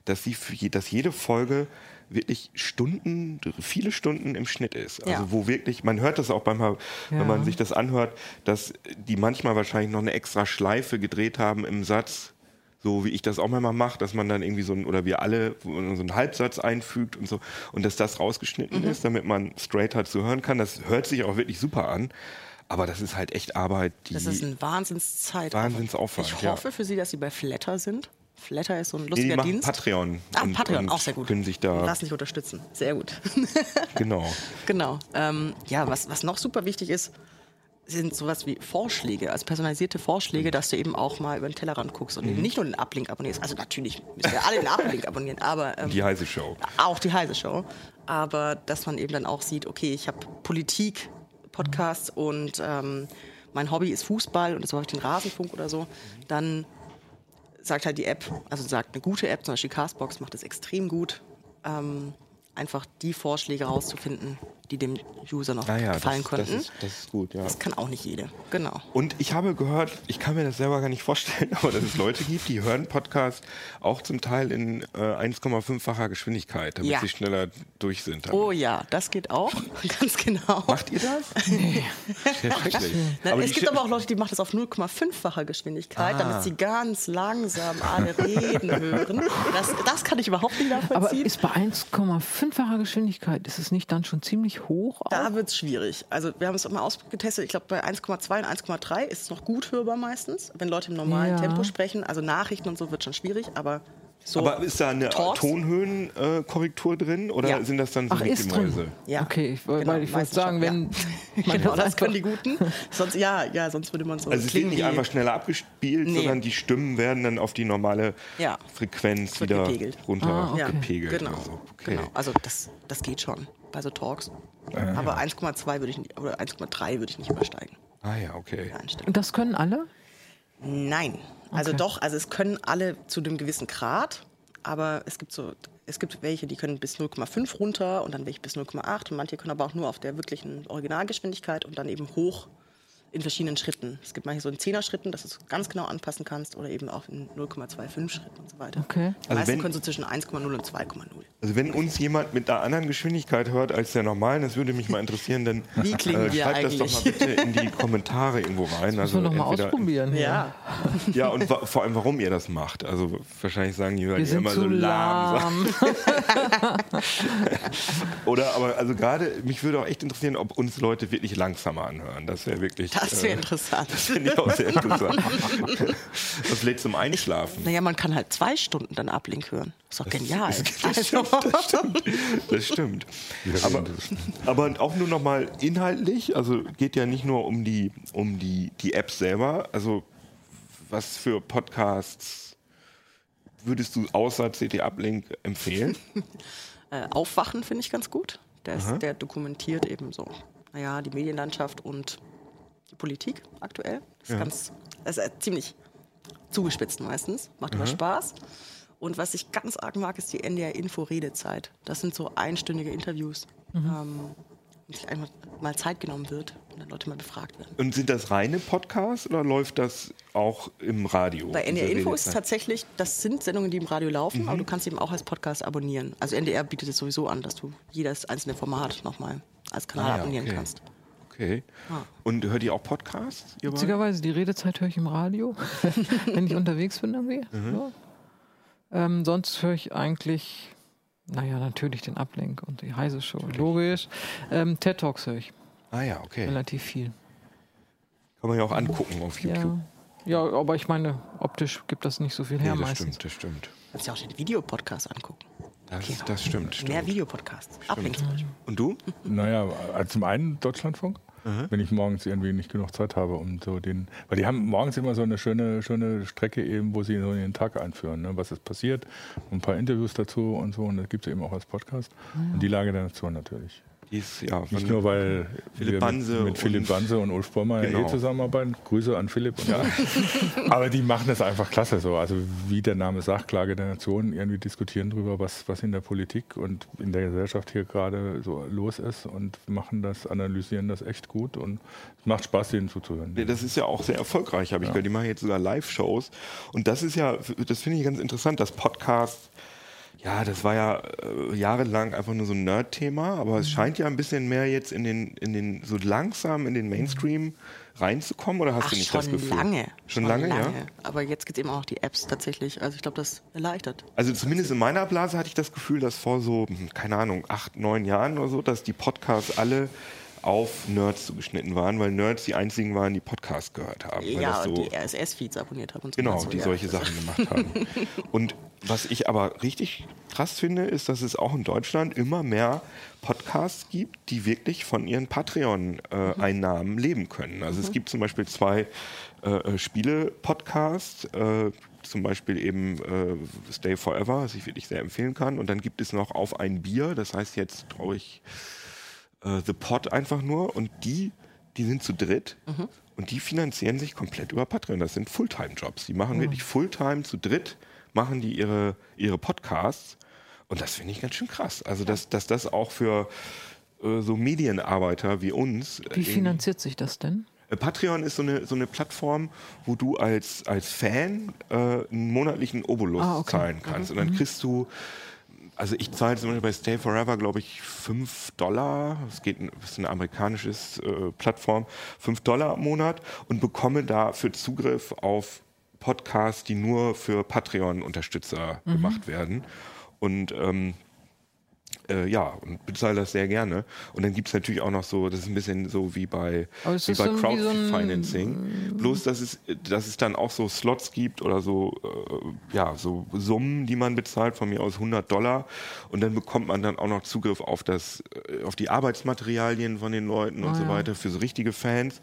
dass sie je, dass jede Folge wirklich Stunden, viele Stunden im Schnitt ist. Also Ja. wo wirklich, man hört das auch Ja. wenn man sich das anhört, dass die manchmal wahrscheinlich noch eine extra Schleife gedreht haben im Satz, so wie ich das auch manchmal mache, dass man dann irgendwie so ein, oder wir alle so einen Halbsatz einfügt und so, und dass das rausgeschnitten Mhm. ist, damit man straight halt zuhören kann. Das hört sich auch wirklich super an. Aber das ist halt echt Arbeit, die. Das ist ein Wahnsinnszeit. Wahnsinnsaufwand, Ich ja. hoffe für Sie, dass Sie bei Flatter sind. Flatter ist so ein nee, die lustiger Dienst. Patreon. Ah, und- Patreon, und auch sehr gut. Können sich da. Lass dich unterstützen. Sehr gut. Genau. Genau. Ähm, ja, was, was noch super wichtig ist, sind sowas wie Vorschläge, also personalisierte Vorschläge, dass du eben auch mal über den Tellerrand guckst und eben nicht nur den Uplink abonnierst. Also natürlich müssen wir alle den Uplink abonnieren, aber ähm, Die heiße Show. auch die heiße Show. Aber dass man eben dann auch sieht, okay, ich habe Politik, Podcasts und ähm, mein Hobby ist Fußball und das habe ich den Rasenfunk oder so, dann sagt halt die App, also sagt eine gute App, zum Beispiel Castbox macht das extrem gut, ähm, einfach die Vorschläge rauszufinden, die dem User noch Ah ja, gefallen das, könnten. Das ist, das ist gut, ja. Das kann auch nicht jede. Genau. Und ich habe gehört, ich kann mir das selber gar nicht vorstellen, aber dass es Leute gibt, die hören Podcasts auch zum Teil in äh, 1,5-facher Geschwindigkeit, damit Ja. sie schneller durch sind. Oh ja, das geht auch. Ganz genau. Macht ihr das? Nee. Nein, Aber es gibt aber auch Leute, die machen das auf 0,5-facher Geschwindigkeit, Ah. damit sie ganz langsam alle reden hören. Das, das kann ich überhaupt nicht Aber nachvollziehen. ist bei 1,5-facher Geschwindigkeit, ist es nicht dann schon ziemlich hoch? Auch? da wird es schwierig. Also wir haben es mal ausgetestet. Ich glaube, bei 1,2 und 1,3 ist es noch gut hörbar meistens, wenn Leute im normalen Ja. Tempo sprechen. Also Nachrichten und so wird schon schwierig, aber so. Aber ist da eine? Tonhöhenkorrektur drin oder Ja. sind das dann so Ach, ist Mäuse? drin. Ja, Okay, ich, weil genau, ich wollte sagen, schon, wenn man genau, das können die Guten. Sonst, ja, ja, sonst würde man so Also es wird nicht einfach schneller abgespielt, Nee. sondern die Stimmen werden dann auf die normale Ja. Frequenz wieder gepegelt. Ah, okay. runtergepegelt. Genau, oder so. Okay. genau. Also das, das geht schon bei so Talks. Aber 1,2 würde ich nicht, oder 1,3 würde ich nicht übersteigen. Ah ja, okay. Und das können alle? Nein. Also Okay. doch, also es können alle zu einem gewissen Grad, aber es gibt so, es gibt welche, die können bis 0,5 runter und dann welche bis 0,8 und manche können aber auch nur auf der wirklichen Originalgeschwindigkeit und dann eben hoch in verschiedenen Schritten. Es gibt manche so in 10er Schritten, dass du es ganz genau anpassen kannst oder eben auch in 0,25 Schritten und so weiter. Okay. Die Also meisten wenn- können so zwischen 1,0 und 2,0. Also wenn uns jemand mit einer anderen Geschwindigkeit hört als der normalen, das würde mich mal interessieren, dann Wie klingen wir schreibt das doch mal bitte in die Kommentare irgendwo rein. Müssen wir noch mal entweder- ausprobieren. Ja, Ja, und wa vor allem, warum ihr das macht. Also wahrscheinlich sagen die, weil Wir ihr immer so lahm. Oder aber also gerade, mich würde auch echt interessieren, ob uns Leute wirklich langsamer anhören. Das wäre wirklich. das wäre äh, interessant. Das finde ich auch sehr interessant. Und vielleicht zum Einschlafen. Naja, man kann halt zwei Stunden dann Ablink hören. Ist doch genial. Das stimmt, das stimmt. Das stimmt. Aber, aber auch nur noch mal inhaltlich, also geht ja nicht nur um die, um die, die App selber. Also was für Podcasts würdest du außer CT Uplink empfehlen? Äh, Aufwachen finde ich ganz gut. Der, ist, der dokumentiert eben so, naja, die Medienlandschaft und die Politik aktuell. Das ist ganz, das ist äh, ziemlich zugespitzt meistens, macht aber Spaß. Und was ich ganz arg mag, ist die NDR-Info-Redezeit. Das sind so einstündige Interviews, ähm, wo sich einfach mal Zeit genommen wird und dann Leute mal befragt werden. Und sind das reine Podcasts oder läuft das auch im Radio? Bei NDR Info ist es Redezeit? tatsächlich, das sind Sendungen, die im Radio laufen, aber du kannst eben auch als Podcast abonnieren. Also NDR bietet es sowieso an, dass du jedes einzelne Format nochmal als Kanal Ah ja, abonnieren okay. kannst. Okay. Ah. Und hört ihr auch Podcasts? Ihr? Witzigerweise, die Redezeit höre ich im Radio, wenn ich unterwegs bin irgendwie. Ja. Ähm, sonst höre ich eigentlich, naja, natürlich den Uplink und die Heise Show, logisch. Ähm, TED Talks höre ich Ah ja, okay. relativ viel. Kann man ja auch angucken auf YouTube. Ja. ja, aber ich meine, optisch gibt das nicht so viel her Nee, das meistens. stimmt, das stimmt. Du kannst ja auch den Videopodcast angucken. Das, das stimmt, Mehr stimmt. Videopodcasts. Ablink zum Beispiel. Und du? Naja, also zum einen Deutschlandfunk, wenn ich morgens irgendwie nicht genug Zeit habe, um so den, weil die haben morgens immer so eine schöne, schöne Strecke eben, wo sie so den Tag einführen, ne, was ist passiert, ein paar Interviews dazu und so und das gibt es eben auch als Podcast. Und die Lage der Nation natürlich. Die ist, ja, Nicht nur, weil Philipp Banse mit, mit Philipp und- Banse und Ulf Bollmeier Genau. eh zusammenarbeiten. Grüße an Philipp. Und Aber die machen das einfach klasse so. Also wie der Name sagt, Klage der Nation, irgendwie diskutieren darüber, was, was in der Politik und in der Gesellschaft hier gerade so los ist und machen das, analysieren das echt gut und es macht Spaß, denen zuzuhören. Nee, Das ist ja auch sehr erfolgreich, habe ich gehört. Die machen jetzt sogar Live-Shows. Und das ist ja, das finde ich ganz interessant, das Podcast. Ja, das war ja äh, jahrelang einfach nur so ein Nerd-Thema, aber Mhm. es scheint ja ein bisschen mehr jetzt in den, in den, so langsam in den Mainstream reinzukommen, oder hast Ach, du nicht schon das Gefühl? lange. Schon lange, ja? Aber jetzt gibt es eben auch noch die Apps tatsächlich. Also ich glaube, das erleichtert. Also zumindest in meiner Blase hatte ich das Gefühl, dass vor so, hm, keine Ahnung, acht, neun Jahren oder so, dass die Podcasts alle auf Nerds zugeschnitten waren, weil Nerds die einzigen waren, die Podcasts gehört haben. Ja, das und so, die RSS-Feeds abonniert haben und so. Genau, so, die ja. solche Sachen gemacht haben. Und was ich aber richtig krass finde, ist, dass es auch in Deutschland immer mehr Podcasts gibt, die wirklich von ihren Patreon-Einnahmen leben können. Also es gibt zum Beispiel zwei äh, äh, Spiele-Podcasts, äh, zum Beispiel eben äh, Stay Forever, was ich wirklich sehr empfehlen kann. Und dann gibt es noch Auf ein Bier, das heißt jetzt, glaube ich, äh, The Pod einfach nur. Und die, die sind zu dritt und die finanzieren sich komplett über Patreon. Das sind Fulltime-Jobs. Die machen wirklich Fulltime zu dritt, machen die ihre, ihre Podcasts. Und das finde ich ganz schön krass. Also, dass, dass das auch für äh, so Medienarbeiter wie uns. Wie finanziert sich das denn? äh, Patreon ist so eine, so eine Plattform, wo du als, als Fan äh, einen monatlichen Obolus Ah, okay. zahlen kannst. Und dann kriegst du, also ich zahle zum Beispiel bei Stay Forever, glaube ich, 5 Dollar, es geht, ein- das ist eine amerikanische äh, Plattform, 5 Dollar im Monat und bekomme dafür Zugriff auf Podcasts, die nur für Patreon-Unterstützer Mhm. gemacht werden. Und ähm, äh, ja, und bezahle das sehr gerne. Und dann gibt es natürlich auch noch so, das ist ein bisschen so wie bei, wie bei wie so Crowdfinancing. Bloß, dass es, dass es dann auch so Slots gibt oder so, äh, ja, so Summen, die man bezahlt, von mir aus 100 Dollar. Und dann bekommt man dann auch noch Zugriff auf, das, äh, auf die Arbeitsmaterialien von den Leuten und Ah, so ja. weiter für so richtige Fans.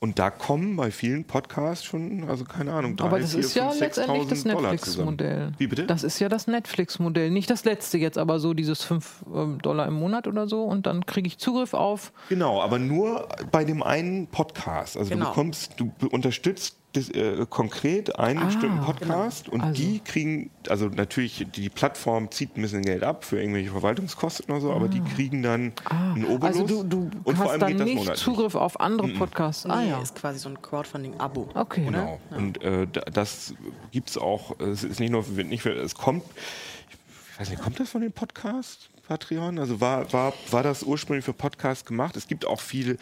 Und da kommen bei vielen Podcasts schon, also keine Ahnung, drei, Aber das vier, ist ja fünf, letztendlich das 6.000 Dollar Netflix-Modell. Wie bitte? Das ist ja das Netflix-Modell. Nicht das letzte jetzt, aber so dieses 5 ähm, Dollar im Monat oder so. Und dann kriege ich Zugriff auf. Genau, aber nur bei dem einen Podcast. Also du Genau. bekommst, du unterstützt äh, konkret einen bestimmten Podcast und Also. die kriegen, also natürlich, die Plattform zieht ein bisschen Geld ab für irgendwelche Verwaltungskosten oder so, aber die kriegen dann einen Obolus. Also du, du und vor hast allem dann geht das nicht monatlich. Zugriff auf andere Podcasts. Ah Nee, ja. ist quasi so ein Crowdfunding-Abo. Okay. Genau. Und äh, da- das gibt es auch, es ist nicht nur, nicht, es kommt, ich weiß nicht, kommt das von den Podcasts? Patreon? Also war, war, war das ursprünglich für Podcasts gemacht? Es gibt auch viel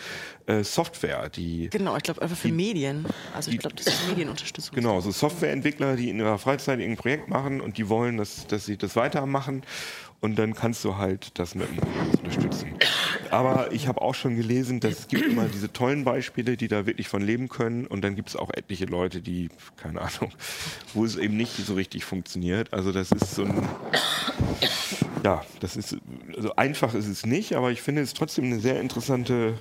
äh, Software, die Genau, ich glaube einfach für Medien. Also ich glaube, das ist Medienunterstützung. Genau, so Softwareentwickler, die in ihrer Freizeit irgendein Projekt machen und die wollen, dass, dass sie das weitermachen. Und dann kannst du halt das mit dem unterstützen. Aber ich habe auch schon gelesen, dass es gibt immer diese tollen Beispiele, die da wirklich von leben können. Und dann gibt es auch etliche Leute, die, keine Ahnung, wo es eben nicht so richtig funktioniert. Also das ist so ein, ja, das ist, also einfach ist es nicht, aber ich finde es trotzdem eine sehr interessante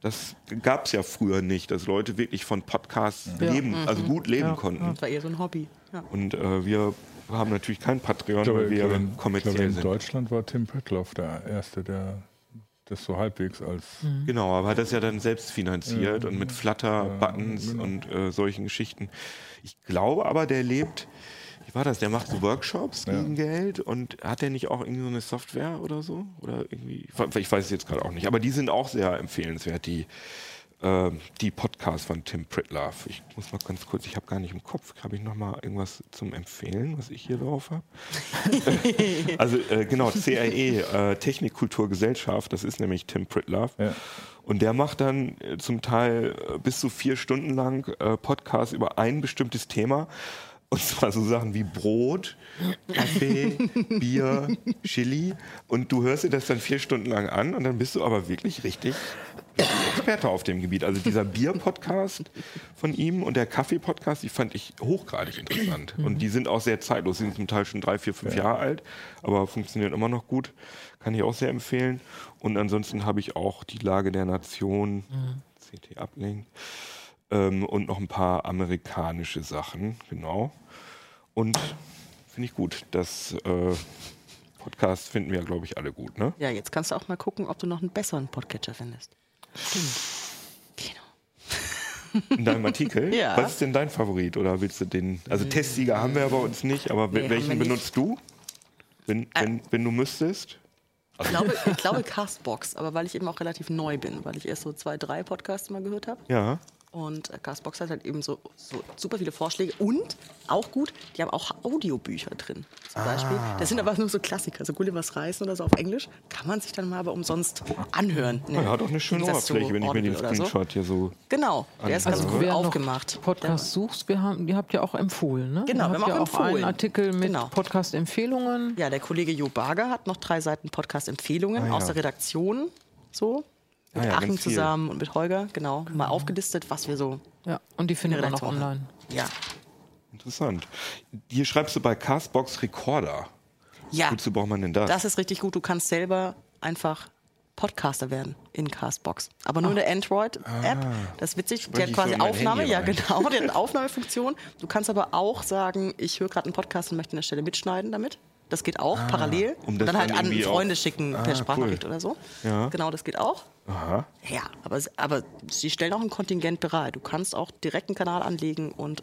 das gab es ja früher nicht, dass Leute wirklich von Podcasts leben, also gut leben konnten. Das war eher so ein Hobby. Ja. Und äh, wir haben natürlich kein Patreon, glaube, weil wir glaube, in, ich glaube, kommerziell in sind. Deutschland war Tim Pritloff der Erste, der das so halbwegs als Genau, aber hat das ja dann selbst finanziert und mit Flutter-Buttons genau. und äh, solchen Geschichten. Ich glaube aber, der lebt, wie war das, der macht so Workshops gegen Geld und hat der nicht auch irgendwie so eine Software oder so? Oder irgendwie, ich weiß es jetzt gerade auch nicht, aber die sind auch sehr empfehlenswert, die, äh, die Podcasts von Tim Pritlove. Ich muss mal ganz kurz, ich habe gar nicht im Kopf, habe ich noch mal irgendwas zum Empfehlen, was ich hier drauf habe? also äh, genau, CRE, äh, Technik, Kultur, Gesellschaft, das ist nämlich Tim Pritlove. Ja. Und der macht dann äh, zum Teil äh, bis zu vier Stunden lang äh, Podcasts über ein bestimmtes Thema. Und zwar so Sachen wie Brot, Kaffee, Bier, Chili. Und du hörst dir das dann vier Stunden lang an und dann bist du aber wirklich richtig, richtig Experte auf dem Gebiet. Also dieser Bier-Podcast von ihm und der Kaffee-Podcast, die fand ich hochgradig interessant. Und die sind auch sehr zeitlos, die sind zum Teil schon drei, vier, fünf Jahre alt, aber funktionieren immer noch gut. Kann ich auch sehr empfehlen. Und ansonsten habe ich auch die Lage der Nation, CT Uplink, ähm, und noch ein paar amerikanische Sachen, genau. Und finde ich gut. Das äh, Podcast finden wir, glaube ich, alle gut, ne? ja, jetzt kannst du auch mal gucken, ob du noch einen besseren Podcatcher findest. Genau. In deinem Artikel. Ja. Was ist denn dein Favorit? Oder willst du den? Also Testsieger haben wir ja bei uns nicht, aber Nee, welchen benutzt du? Wenn, wenn, wenn du müsstest? Ich glaube, ich glaube Castbox, aber weil ich eben auch relativ neu bin, weil ich erst so zwei, drei Podcasts mal gehört habe. Ja. Und äh, Castbox hat halt eben so, so super viele Vorschläge und auch gut, die haben auch Audiobücher drin. Zum Beispiel. Das sind aber nur so Klassiker, so Gullivers Reisen oder so auf Englisch. Kann man sich dann mal aber umsonst anhören. Ne? Er hat auch eine schöne Oberfläche, wenn ich mir den oder so. Screenshot hier so. Genau, der ist Also gut aufgemacht. Podcast suchst, wir haben, ihr habt ja auch empfohlen, ne? Genau, wir haben ja auch auch einen empfohlen. Artikel mit Genau. Podcast-Empfehlungen. Ja, der Kollege Jo Barger hat noch drei Seiten Podcast-Empfehlungen Ah, ja. aus der Redaktion. So. Mit Ah, ja, Achim zusammen und mit Holger, genau. Mal aufgelistet, was wir so. Ja, und die findet man auch online. Ja. Interessant. Hier schreibst du bei Castbox Recorder. Ja. Wozu braucht man denn das? Das ist richtig gut. Du kannst selber einfach Podcaster werden in Castbox. Aber nur in der Android-App. Das ist witzig. Die hat quasi Aufnahme. Ja, genau. Die hat eine Aufnahmefunktion. Du kannst aber auch sagen, ich höre gerade einen Podcast und möchte an der Stelle mitschneiden damit. Das geht auch parallel. um dann halt an Freunde schicken Ah, per Sprachnachricht cool. oder so. Ja. Genau, das geht auch. Aha. Ja, aber, aber sie stellen auch ein Kontingent bereit. Du kannst auch direkt einen Kanal anlegen und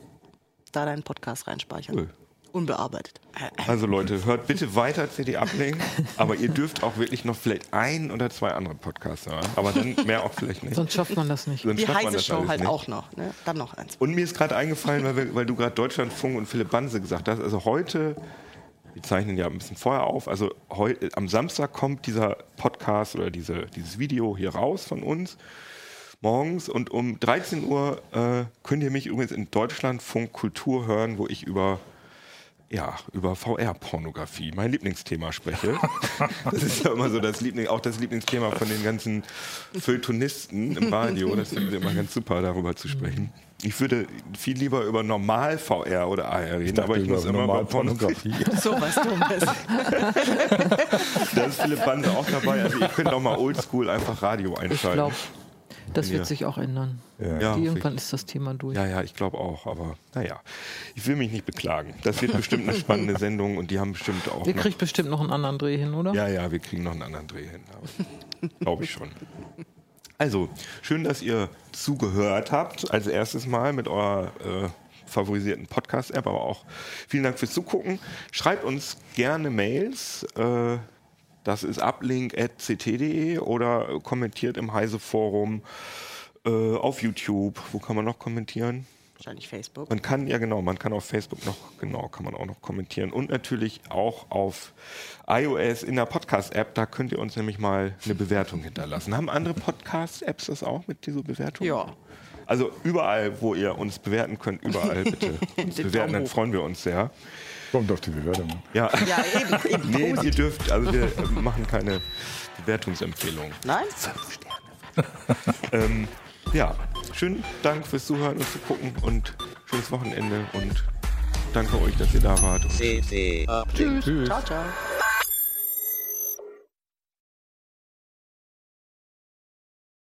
da deinen Podcast reinspeichern. Cool. Unbearbeitet. Also Leute, hört bitte weiter CD Uplink, aber ihr dürft auch wirklich noch vielleicht ein oder zwei andere Podcasts hören. Aber dann mehr auch vielleicht nicht. Sonst schafft man das nicht. Sonst Die schafft man heiße das Show halt nicht. auch noch. Ne? Dann noch eins. Und mir ist gerade eingefallen, weil, wir, weil du gerade Deutschlandfunk und Philipp Banse gesagt hast, also heute, wir zeichnen ja ein bisschen vorher auf, also heu, am Samstag kommt dieser Podcast oder diese, dieses Video hier raus von uns morgens und um 13 Uhr äh, könnt ihr mich übrigens in Deutschlandfunk Kultur hören, wo ich über ja, über VR-Pornografie, mein Lieblingsthema spreche. Das ist ja immer so das Liebling, auch das Lieblingsthema von den ganzen Feuilletonisten im Radio. Das finden sie immer ganz super, darüber zu sprechen. Ich würde viel lieber über Normal-VR oder AR reden, aber ich muss immer über Pornografie. So was Dummes. Da ist Philipp Banse auch dabei. Also ihr könnt auch mal oldschool einfach Radio Ich einschalten. glaube, das Ja. wird sich auch ändern. Ja, Die, irgendwann ist das Thema durch. Ja, ja, ich glaube auch, aber naja, ich will mich nicht beklagen. Das wird bestimmt eine spannende Sendung und die haben bestimmt auch Ihr noch kriegt bestimmt noch einen anderen Dreh hin, oder? Ja, ja, wir kriegen noch einen anderen Dreh hin. Glaube ich schon. Also, schön, dass ihr zugehört habt. Als erstes Mal mit eurer äh, favorisierten Podcast-App, aber auch vielen Dank fürs Zugucken. Schreibt uns gerne Mails. Äh, das ist uplink.ct.de oder kommentiert im Heise-Forum äh, auf YouTube. Wo kann man noch kommentieren? Wahrscheinlich Facebook. Man kann, ja genau, man kann auf Facebook noch, genau, kann man auch noch kommentieren. Und natürlich auch auf iOS in der Podcast-App, da könnt ihr uns nämlich mal eine Bewertung hinterlassen. Haben andere Podcast-Apps das auch mit dieser Bewertung? Ja. Also überall, wo ihr uns bewerten könnt, überall bitte uns bewerten, dann freuen wir uns sehr. Kommt auf die Bewertung. an. Ja, Ja, eben. eben. nee, ihr dürft, also wir machen keine Bewertungsempfehlungen. Nein? Ähm, ja, schönen Dank fürs Zuhören und Zugucken und schönes Wochenende und danke euch, dass ihr da wart. CT Uplink. Tschüss. Ciao, ciao.